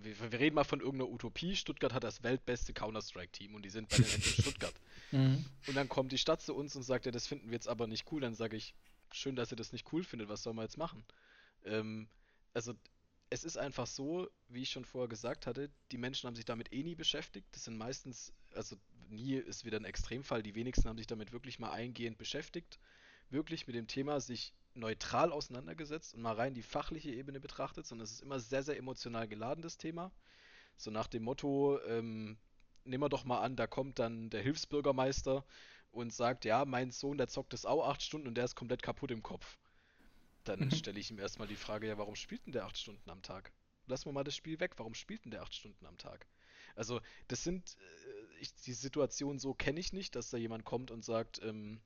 wir, wir, reden mal von irgendeiner Utopie, Stuttgart hat das weltbeste Counter-Strike-Team und die sind bei den in Stuttgart. Mhm. Und dann kommt die Stadt zu uns und sagt, ja, das finden wir jetzt aber nicht cool. Dann sage ich, schön, dass ihr das nicht cool findet, was soll man jetzt machen? Ähm, also es ist einfach so, wie ich schon vorher gesagt hatte, die Menschen haben sich damit eh nie beschäftigt. Das sind meistens, also nie ist wieder ein Extremfall, die wenigsten haben sich damit wirklich mal eingehend beschäftigt. Wirklich mit dem Thema sich neutral auseinandergesetzt und mal rein die fachliche Ebene betrachtet, sondern es ist immer sehr, sehr emotional geladen, das Thema. So nach dem Motto, ähm, nehmen wir doch mal an, da kommt dann der Hilfsbürgermeister und sagt, ja, mein Sohn, der zockt das auch acht Stunden und der ist komplett kaputt im Kopf. dann mhm. stelle ich ihm erstmal die Frage, ja, warum spielt denn der acht Stunden am Tag? Lass mal mal das Spiel weg, warum spielt denn der acht Stunden am Tag? Also, das sind, äh, ich, die Situation so kenne ich nicht, dass da jemand kommt und sagt, ähm,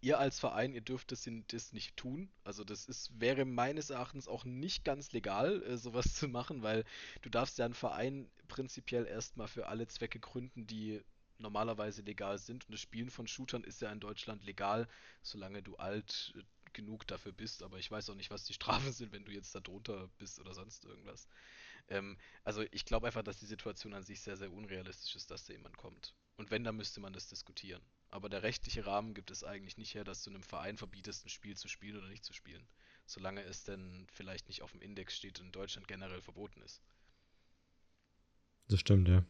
ihr als Verein, ihr dürft das, das, nicht tun. Also das ist, wäre meines Erachtens auch nicht ganz legal, äh, sowas zu machen, weil du darfst ja einen Verein prinzipiell erstmal für alle Zwecke gründen, die normalerweise legal sind. Und das Spielen von Shootern ist ja in Deutschland legal, solange du alt äh, genug dafür bist. Aber ich weiß auch nicht, was die Strafen sind, wenn du jetzt da drunter bist oder sonst irgendwas. Ähm, also ich glaube einfach, dass die Situation an sich sehr, sehr unrealistisch ist, dass da jemand kommt. Und wenn, dann müsste man das diskutieren. Aber der rechtliche Rahmen gibt es eigentlich nicht her, dass du einem Verein verbietest, ein Spiel zu spielen oder nicht zu spielen. Solange es denn vielleicht nicht auf dem Index steht und in Deutschland generell verboten ist. Das stimmt, ja.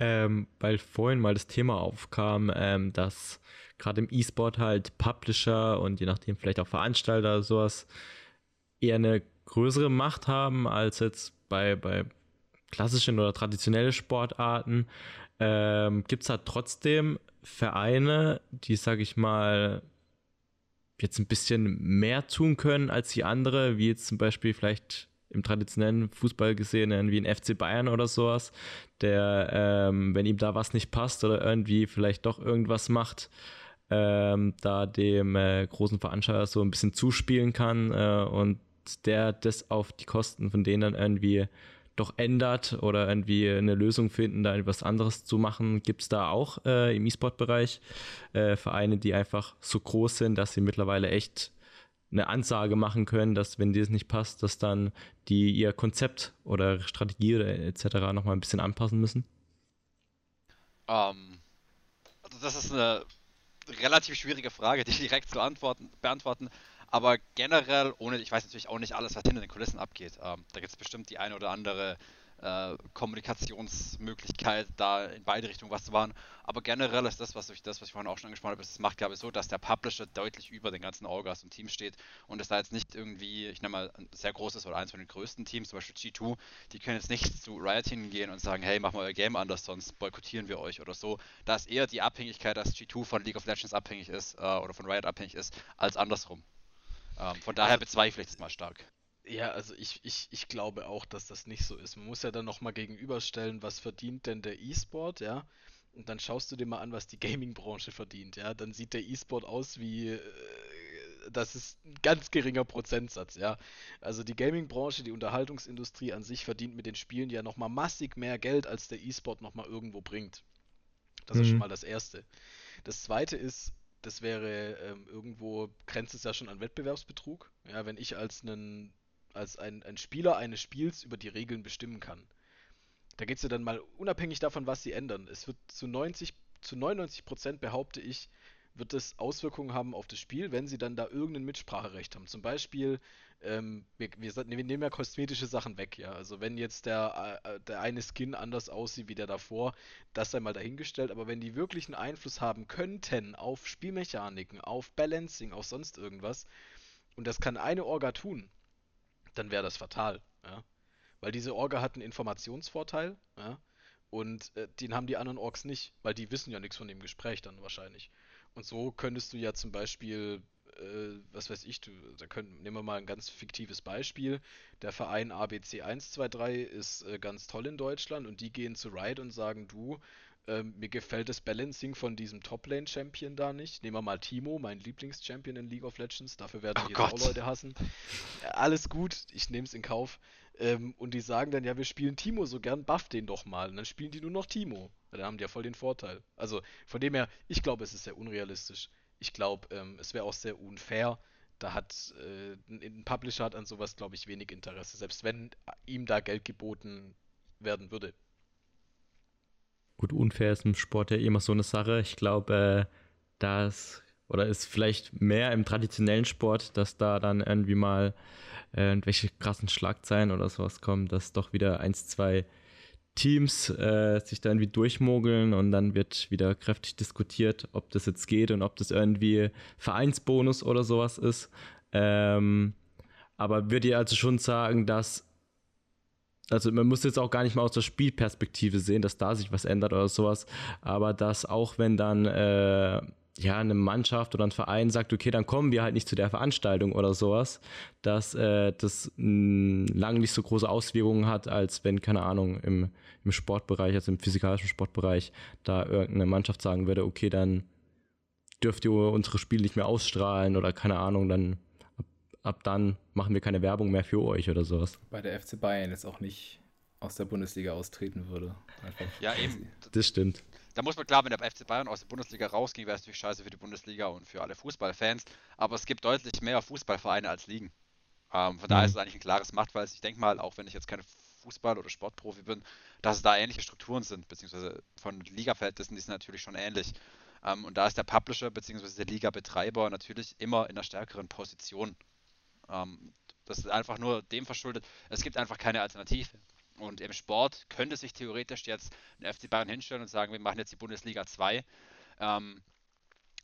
Ähm, weil vorhin mal das Thema aufkam, ähm, dass gerade im E-Sport halt Publisher und je nachdem vielleicht auch Veranstalter oder sowas eher eine größere Macht haben als jetzt bei, bei klassischen oder traditionellen Sportarten. Ähm, Gibt es da trotzdem Vereine, die, sag ich mal, jetzt ein bisschen mehr tun können als die andere, wie jetzt zum Beispiel vielleicht im traditionellen Fußball gesehen, wie ein FC Bayern oder sowas, der, ähm, wenn ihm da was nicht passt oder irgendwie vielleicht doch irgendwas macht, ähm, da dem äh, großen Veranstalter so ein bisschen zuspielen kann äh, und der das auf die Kosten von denen dann irgendwie doch ändert oder irgendwie eine Lösung finden, da etwas anderes zu machen. Gibt es da auch äh, im E-Sport-Bereich äh, Vereine, die einfach so groß sind, dass sie mittlerweile echt eine Ansage machen können, dass wenn das nicht passt, dass dann die ihr Konzept oder Strategie etc. nochmal ein bisschen anpassen müssen? Um, ähm, also das ist eine relativ schwierige Frage, die direkt zu antworten, beantworten. Aber generell, ohne, ich weiß natürlich auch nicht alles, was hinter den Kulissen abgeht. Ähm, da gibt es bestimmt die eine oder andere äh, Kommunikationsmöglichkeit, da in beide Richtungen was zu machen. Aber generell ist das, was ich, das, was ich vorhin auch schon angesprochen habe, ist das macht, glaube ich, so, dass der Publisher deutlich über den ganzen Orgas und Team steht und es da jetzt nicht irgendwie, ich nenne mal, ein sehr großes oder eins von den größten Teams, zum Beispiel G2, die können jetzt nicht zu Riot hingehen und sagen, hey, mach mal euer Game anders, sonst boykottieren wir euch oder so. Da ist eher die Abhängigkeit, dass G2 von League of Legends abhängig ist äh, oder von Riot abhängig ist, als andersrum. Ähm, von daher also, bezweifle ich es mal stark. Ja, also ich, ich, ich glaube auch, dass das nicht so ist. Man muss ja dann nochmal gegenüberstellen, was verdient denn der E-Sport, ja? Und dann schaust du dir mal an, was die Gaming-Branche verdient, ja? Dann sieht der E-Sport aus wie. Äh, das ist ein ganz geringer Prozentsatz, ja. Also die Gaming-Branche, die Unterhaltungsindustrie an sich verdient mit den Spielen ja nochmal massig mehr Geld, als der E-Sport nochmal irgendwo bringt. Das mhm. ist schon mhm. mal das Erste. Das Zweite ist, das wäre ähm, irgendwo, grenzt es ja schon an Wettbewerbsbetrug. Ja, wenn ich als, einen, als ein, ein Spieler eines Spiels über die Regeln bestimmen kann. Da geht es ja dann mal unabhängig davon, was sie ändern. Es wird zu 90, zu 99 Prozent behaupte ich, wird es Auswirkungen haben auf das Spiel, wenn sie dann da irgendein Mitspracherecht haben. Zum Beispiel, ähm, wir, wir, nehmen ja kosmetische Sachen weg, ja. Also wenn jetzt der, äh, der eine Skin anders aussieht wie der davor, das sei mal dahingestellt, aber wenn die wirklich einen Einfluss haben könnten auf Spielmechaniken, auf Balancing, auf sonst irgendwas, und das kann eine Orga tun, dann wäre das fatal, ja. Weil diese Orga hat einen Informationsvorteil, ja. Und äh, den haben die anderen Orks nicht, weil die wissen ja nichts von dem Gespräch dann wahrscheinlich. Und so könntest du ja zum Beispiel, äh, was weiß ich, du, da können, nehmen wir mal ein ganz fiktives Beispiel. Der Verein ABC 123 ist äh, ganz toll in Deutschland und die gehen zu Riot und sagen, du, ähm, mir gefällt das Balancing von diesem Top-Lane-Champion da nicht. Nehmen wir mal Timo, mein Lieblings-Champion in League of Legends. Dafür werden oh jetzt auch Leute hassen. Alles gut, ich nehme es in Kauf. Ähm, und die sagen dann, ja, wir spielen Timo so gern, buff den doch mal. Und dann spielen die nur noch Timo. Dann haben die ja voll den Vorteil. Also von dem her, ich glaube, es ist sehr unrealistisch. Ich glaube, ähm, es wäre auch sehr unfair. Da hat äh, ein Publisher hat an sowas, glaube ich, wenig Interesse, selbst wenn ihm da Geld geboten werden würde. Gut, unfair ist im Sport ja immer so eine Sache. Ich glaube, äh, das oder ist vielleicht mehr im traditionellen Sport, dass da dann irgendwie mal äh, irgendwelche krassen Schlagzeilen oder sowas kommen, dass doch wieder eins, zwei Teams äh, sich da irgendwie durchmogeln und dann wird wieder kräftig diskutiert, ob das jetzt geht und ob das irgendwie Vereinsbonus oder sowas ist. Ähm, aber würde ihr also schon sagen, dass also man muss jetzt auch gar nicht mal aus der Spielperspektive sehen, dass da sich was ändert oder sowas, aber dass auch wenn dann äh, ja, eine Mannschaft oder ein Verein sagt, okay, dann kommen wir halt nicht zu der Veranstaltung oder sowas, dass äh, das lange nicht so große Auswirkungen hat, als wenn, keine Ahnung, im, im Sportbereich, also im physikalischen Sportbereich, da irgendeine Mannschaft sagen würde, okay, dann dürft ihr unsere Spiele nicht mehr ausstrahlen oder keine Ahnung, dann ab, ab dann machen wir keine Werbung mehr für euch oder sowas. Bei der FC Bayern jetzt auch nicht aus der Bundesliga austreten würde. Einfach ja, eben. Das stimmt da muss man klar, wenn der FC Bayern aus der Bundesliga rausging, wäre es natürlich scheiße für die Bundesliga und für alle Fußballfans. Aber es gibt deutlich mehr Fußballvereine als Ligen. Ähm, von daher ist es eigentlich ein klares Machtweis. Ich denke mal, auch wenn ich jetzt keine Fußball- oder Sportprofi bin, dass es da ähnliche Strukturen sind, beziehungsweise von Ligaverhältnissen, die sind natürlich schon ähnlich. Ähm, und da ist der Publisher beziehungsweise der Liga-Betreiber natürlich immer in einer stärkeren Position. Ähm, das ist einfach nur dem verschuldet. Es gibt einfach keine Alternative. Und im Sport könnte sich theoretisch jetzt ein FC Bayern hinstellen und sagen, wir machen jetzt die Bundesliga 2. Ähm,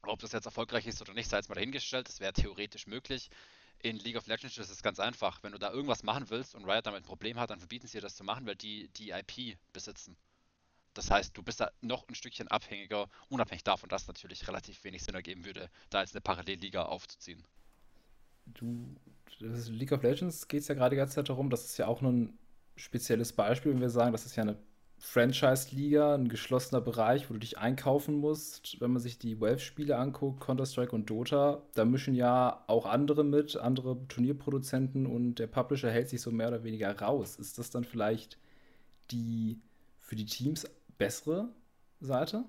ob das jetzt erfolgreich ist oder nicht, sei jetzt mal dahingestellt, das wäre theoretisch möglich. In League of Legends ist es ganz einfach. Wenn du da irgendwas machen willst und Riot damit ein Problem hat, dann verbieten sie dir das zu machen, weil die die IP besitzen. Das heißt, du bist da noch ein Stückchen abhängiger, unabhängig davon, dass natürlich relativ wenig Sinn ergeben würde, da jetzt eine Parallelliga aufzuziehen. Du, League of Legends geht es ja gerade die ganze Zeit darum, dass es ja auch ein spezielles Beispiel, wenn wir sagen, das ist ja eine Franchise-Liga, ein geschlossener Bereich, wo du dich einkaufen musst. Wenn man sich die Valve-Spiele anguckt, Counter-Strike und Dota, da mischen ja auch andere mit, andere Turnierproduzenten und der Publisher hält sich so mehr oder weniger raus. Ist das dann vielleicht die für die Teams bessere Seite?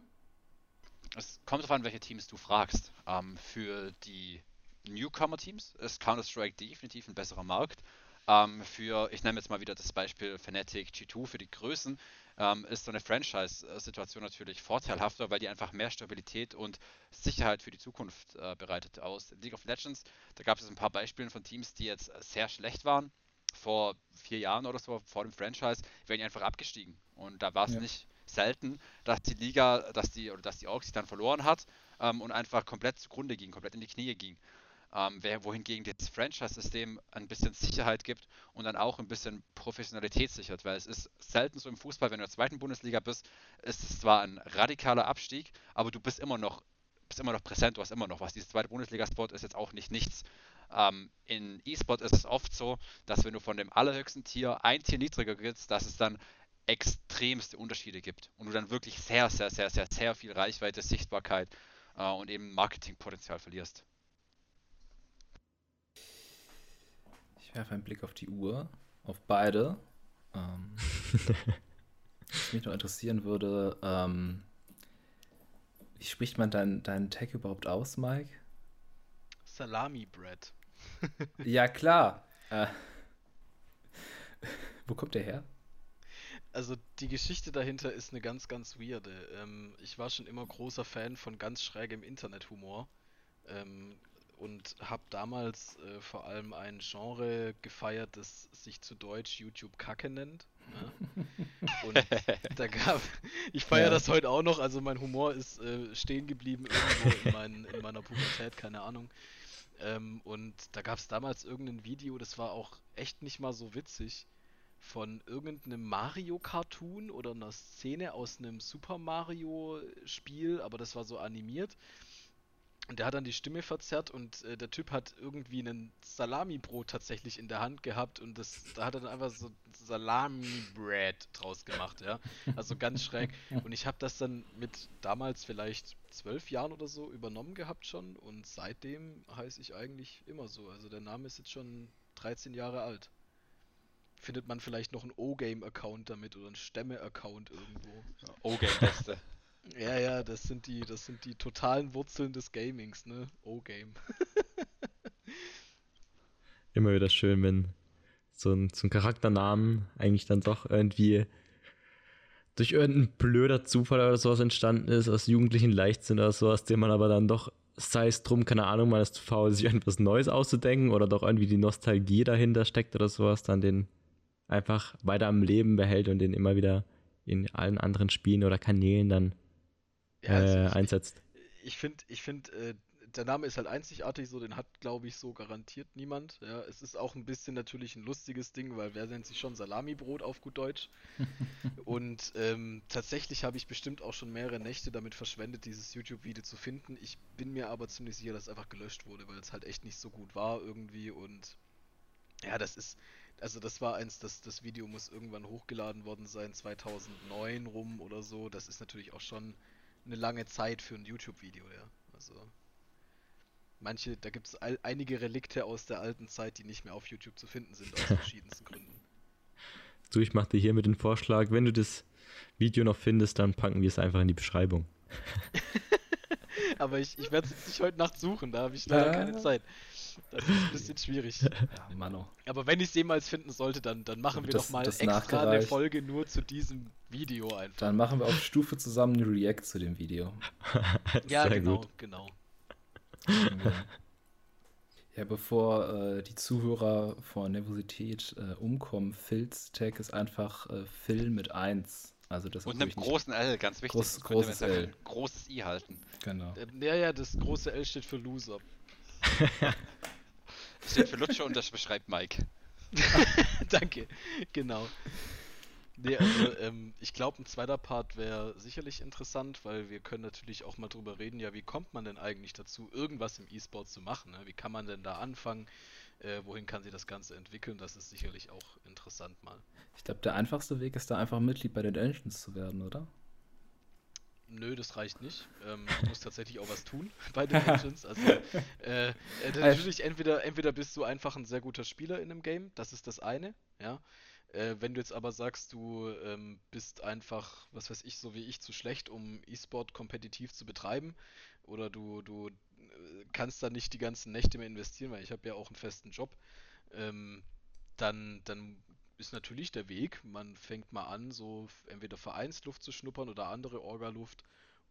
Es kommt darauf an, welche Teams du fragst. Ähm, für die Newcomer-Teams ist Counter-Strike definitiv ein besserer Markt. Ähm, für, ich nehme jetzt mal wieder das Beispiel Fnatic G2, für die Größen ähm, ist so eine Franchise-Situation natürlich vorteilhafter, weil die einfach mehr Stabilität und Sicherheit für die Zukunft äh, bereitet. Aus League of Legends, da gab es ein paar Beispiele von Teams, die jetzt sehr schlecht waren. Vor vier Jahren oder so, vor dem Franchise, wären die einfach abgestiegen. Und da war es ja. nicht selten, dass die Liga, dass die oder dass die Orks sich dann verloren hat ähm, und einfach komplett zugrunde ging, komplett in die Knie ging ähm, wohingegen das Franchise-System ein bisschen Sicherheit gibt und dann auch ein bisschen Professionalität sichert, weil es ist selten so im Fußball, wenn du in der zweiten Bundesliga bist, ist es zwar ein radikaler Abstieg, aber du bist immer noch bist immer noch präsent, du hast immer noch was. Dieses zweite Bundesliga-Sport ist jetzt auch nicht nichts. Ähm, in E-Sport ist es oft so, dass wenn du von dem allerhöchsten Tier ein Tier niedriger gehst, dass es dann extremste Unterschiede gibt und du dann wirklich sehr, sehr, sehr, sehr, sehr viel Reichweite, Sichtbarkeit äh, und eben Marketingpotenzial verlierst. Werfe einen Blick auf die Uhr, auf beide. Ähm, was mich noch interessieren würde, ähm, wie spricht man deinen dein Tag überhaupt aus, Mike? Salami Bread. ja, klar. Äh, wo kommt der her? Also die Geschichte dahinter ist eine ganz, ganz weirde. Ähm, ich war schon immer großer Fan von ganz schrägem Internethumor. Ähm, und habe damals äh, vor allem ein Genre gefeiert, das sich zu Deutsch YouTube Kacke nennt. Ja? Und da gab, ich feiere ja. das heute auch noch, also mein Humor ist äh, stehen geblieben irgendwo in, mein, in, meiner Pubertät, keine Ahnung. Ähm, und da gab es damals irgendein Video, das war auch echt nicht mal so witzig, von irgendeinem Mario-Cartoon oder einer Szene aus einem Super Mario-Spiel, aber das war so animiert. Und der hat dann die Stimme verzerrt und äh, der Typ hat irgendwie einen Salami-Brot tatsächlich in der Hand gehabt und das, da hat er dann einfach so Salami-Bread draus gemacht, ja. Also ganz schräg. Und ich habe das dann mit damals vielleicht zwölf Jahren oder so übernommen gehabt schon und seitdem heiße ich eigentlich immer so. Also der Name ist jetzt schon 13 Jahre alt. Findet man vielleicht noch einen O-Game-Account damit oder einen Stämme-Account irgendwo. O-Game-Beste. Ja, ja, das sind die, das sind die totalen Wurzeln des Gamings, ne? O-Game. Immer wieder schön, wenn so ein, so ein Charakternamen eigentlich dann doch irgendwie durch irgendein blöder Zufall oder sowas entstanden ist, aus jugendlichen Leichtsinn oder sowas, den man aber dann doch, sei es drum, keine Ahnung, man ist zu faul, sich etwas Neues auszudenken oder doch irgendwie die Nostalgie dahinter steckt oder sowas, dann den einfach weiter am Leben behält und den immer wieder in allen anderen Spielen oder Kanälen dann ja, äh, einsetzt. Ich finde, ich finde, äh, der Name ist halt einzigartig, so den hat, glaube ich, so garantiert niemand. Ja, es ist auch ein bisschen natürlich ein lustiges Ding, weil wer nennt sich schon Salamibrot auf gut Deutsch? Und ähm, tatsächlich habe ich bestimmt auch schon mehrere Nächte damit verschwendet, dieses YouTube-Video zu finden. Ich bin mir aber ziemlich sicher, dass es einfach gelöscht wurde, weil es halt echt nicht so gut war irgendwie und ja, das ist, also das war eins, das, das Video muss irgendwann hochgeladen worden sein, 2009 rum oder so. Das ist natürlich auch schon eine lange Zeit für ein YouTube-Video, ja. Also manche, da gibt es einige Relikte aus der alten Zeit, die nicht mehr auf YouTube zu finden sind, aus verschiedensten Gründen. So, ich mache dir hier mit den Vorschlag, wenn du das Video noch findest, dann packen wir es einfach in die Beschreibung. Aber ich, ich werde es nicht heute Nacht suchen, da habe ich leider äh. keine Zeit. Das ist ein bisschen schwierig. Ja, Mano. Aber wenn ich es jemals finden sollte, dann, dann machen wir das, doch mal extra eine Folge nur zu diesem Video einfach. Dann machen wir auf Stufe zusammen eine React zu dem Video. ja, genau, gut. genau. Ja, bevor äh, die Zuhörer vor Nervosität äh, umkommen, Phils Tag ist einfach äh, Phil mit 1. Also das Und einem großen L, ganz wichtig. Groß, großes L. Großes I halten. Genau. Ja, ja, das große L steht für Loser. Steht für Lutscher und das beschreibt Mike. Danke, genau. Nee, also ähm, ich glaube, ein zweiter Part wäre sicherlich interessant, weil wir können natürlich auch mal drüber reden, ja, wie kommt man denn eigentlich dazu, irgendwas im E-Sport zu machen? Ne? Wie kann man denn da anfangen? Äh, wohin kann sich das Ganze entwickeln? Das ist sicherlich auch interessant mal. Ich glaube, der einfachste Weg ist da einfach Mitglied bei den Engines zu werden, oder? Nö, das reicht nicht. Ähm, du musst tatsächlich auch was tun bei den Engines. Also äh, äh, natürlich entweder entweder bist du einfach ein sehr guter Spieler in einem Game, das ist das eine, ja. Äh, wenn du jetzt aber sagst, du ähm, bist einfach, was weiß ich, so wie ich, zu schlecht, um E-Sport kompetitiv zu betreiben, oder du, du äh, kannst da nicht die ganzen Nächte mehr investieren, weil ich habe ja auch einen festen Job, ähm, dann, dann ist natürlich der Weg. Man fängt mal an, so entweder Vereinsluft zu schnuppern oder andere Orgaluft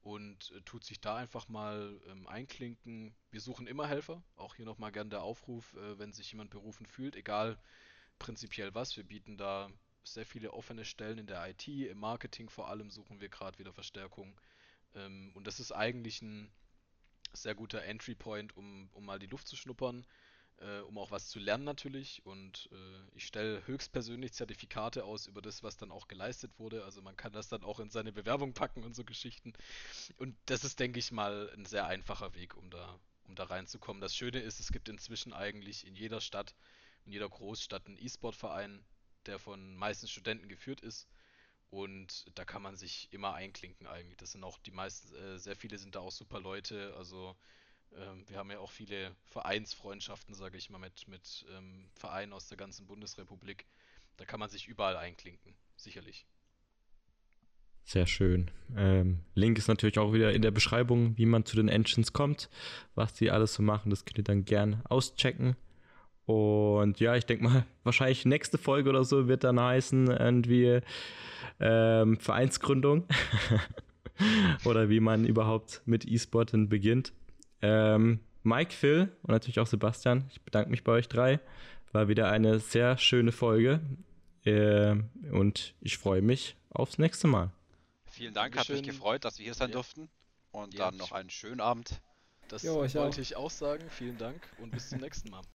und äh, tut sich da einfach mal ähm, einklinken. Wir suchen immer Helfer. Auch hier nochmal gern der Aufruf, äh, wenn sich jemand berufen fühlt, egal prinzipiell was. Wir bieten da sehr viele offene Stellen in der IT, im Marketing vor allem suchen wir gerade wieder Verstärkung. Ähm, und das ist eigentlich ein sehr guter Entry Point, um, um mal die Luft zu schnuppern äh, um auch was zu lernen natürlich. Und äh, ich stelle höchstpersönlich Zertifikate aus über das, was dann auch geleistet wurde. Also man kann das dann auch in seine Bewerbung packen und so Geschichten. Und das ist, denke ich mal, ein sehr einfacher Weg, um da, um da reinzukommen. Das Schöne ist, es gibt inzwischen eigentlich in jeder Stadt, in jeder Großstadt einen E-Sport-Verein, der von meisten Studenten geführt ist. Und da kann man sich immer einklinken eigentlich. Das sind auch die meisten, äh, sehr viele sind da auch super Leute. Also ähm, wir haben ja auch viele Vereinsfreundschaften, sage ich mal, mit, mit ähm, Vereinen aus der ganzen Bundesrepublik. Da kann man sich überall einklinken, sicherlich. Sehr schön. Ähm, Link ist natürlich auch wieder in der Beschreibung, wie man zu den Engines kommt, was die alles so machen. Das könnt ihr dann gern auschecken. Und ja, ich denke mal, wahrscheinlich nächste Folge oder so wird dann heißen, irgendwie ähm, Vereinsgründung. oder wie man überhaupt mit E-Sporten beginnt. Ähm, Mike, Phil und natürlich auch Sebastian, ich bedanke mich bei euch drei. War wieder eine sehr schöne Folge äh, und ich freue mich aufs nächste Mal. Vielen Dank, Dankeschön. hat mich gefreut, dass wir hier sein ja. durften und ja. dann noch einen schönen Abend. Das jo, ich wollte auch. ich auch sagen. Vielen Dank und bis zum nächsten Mal.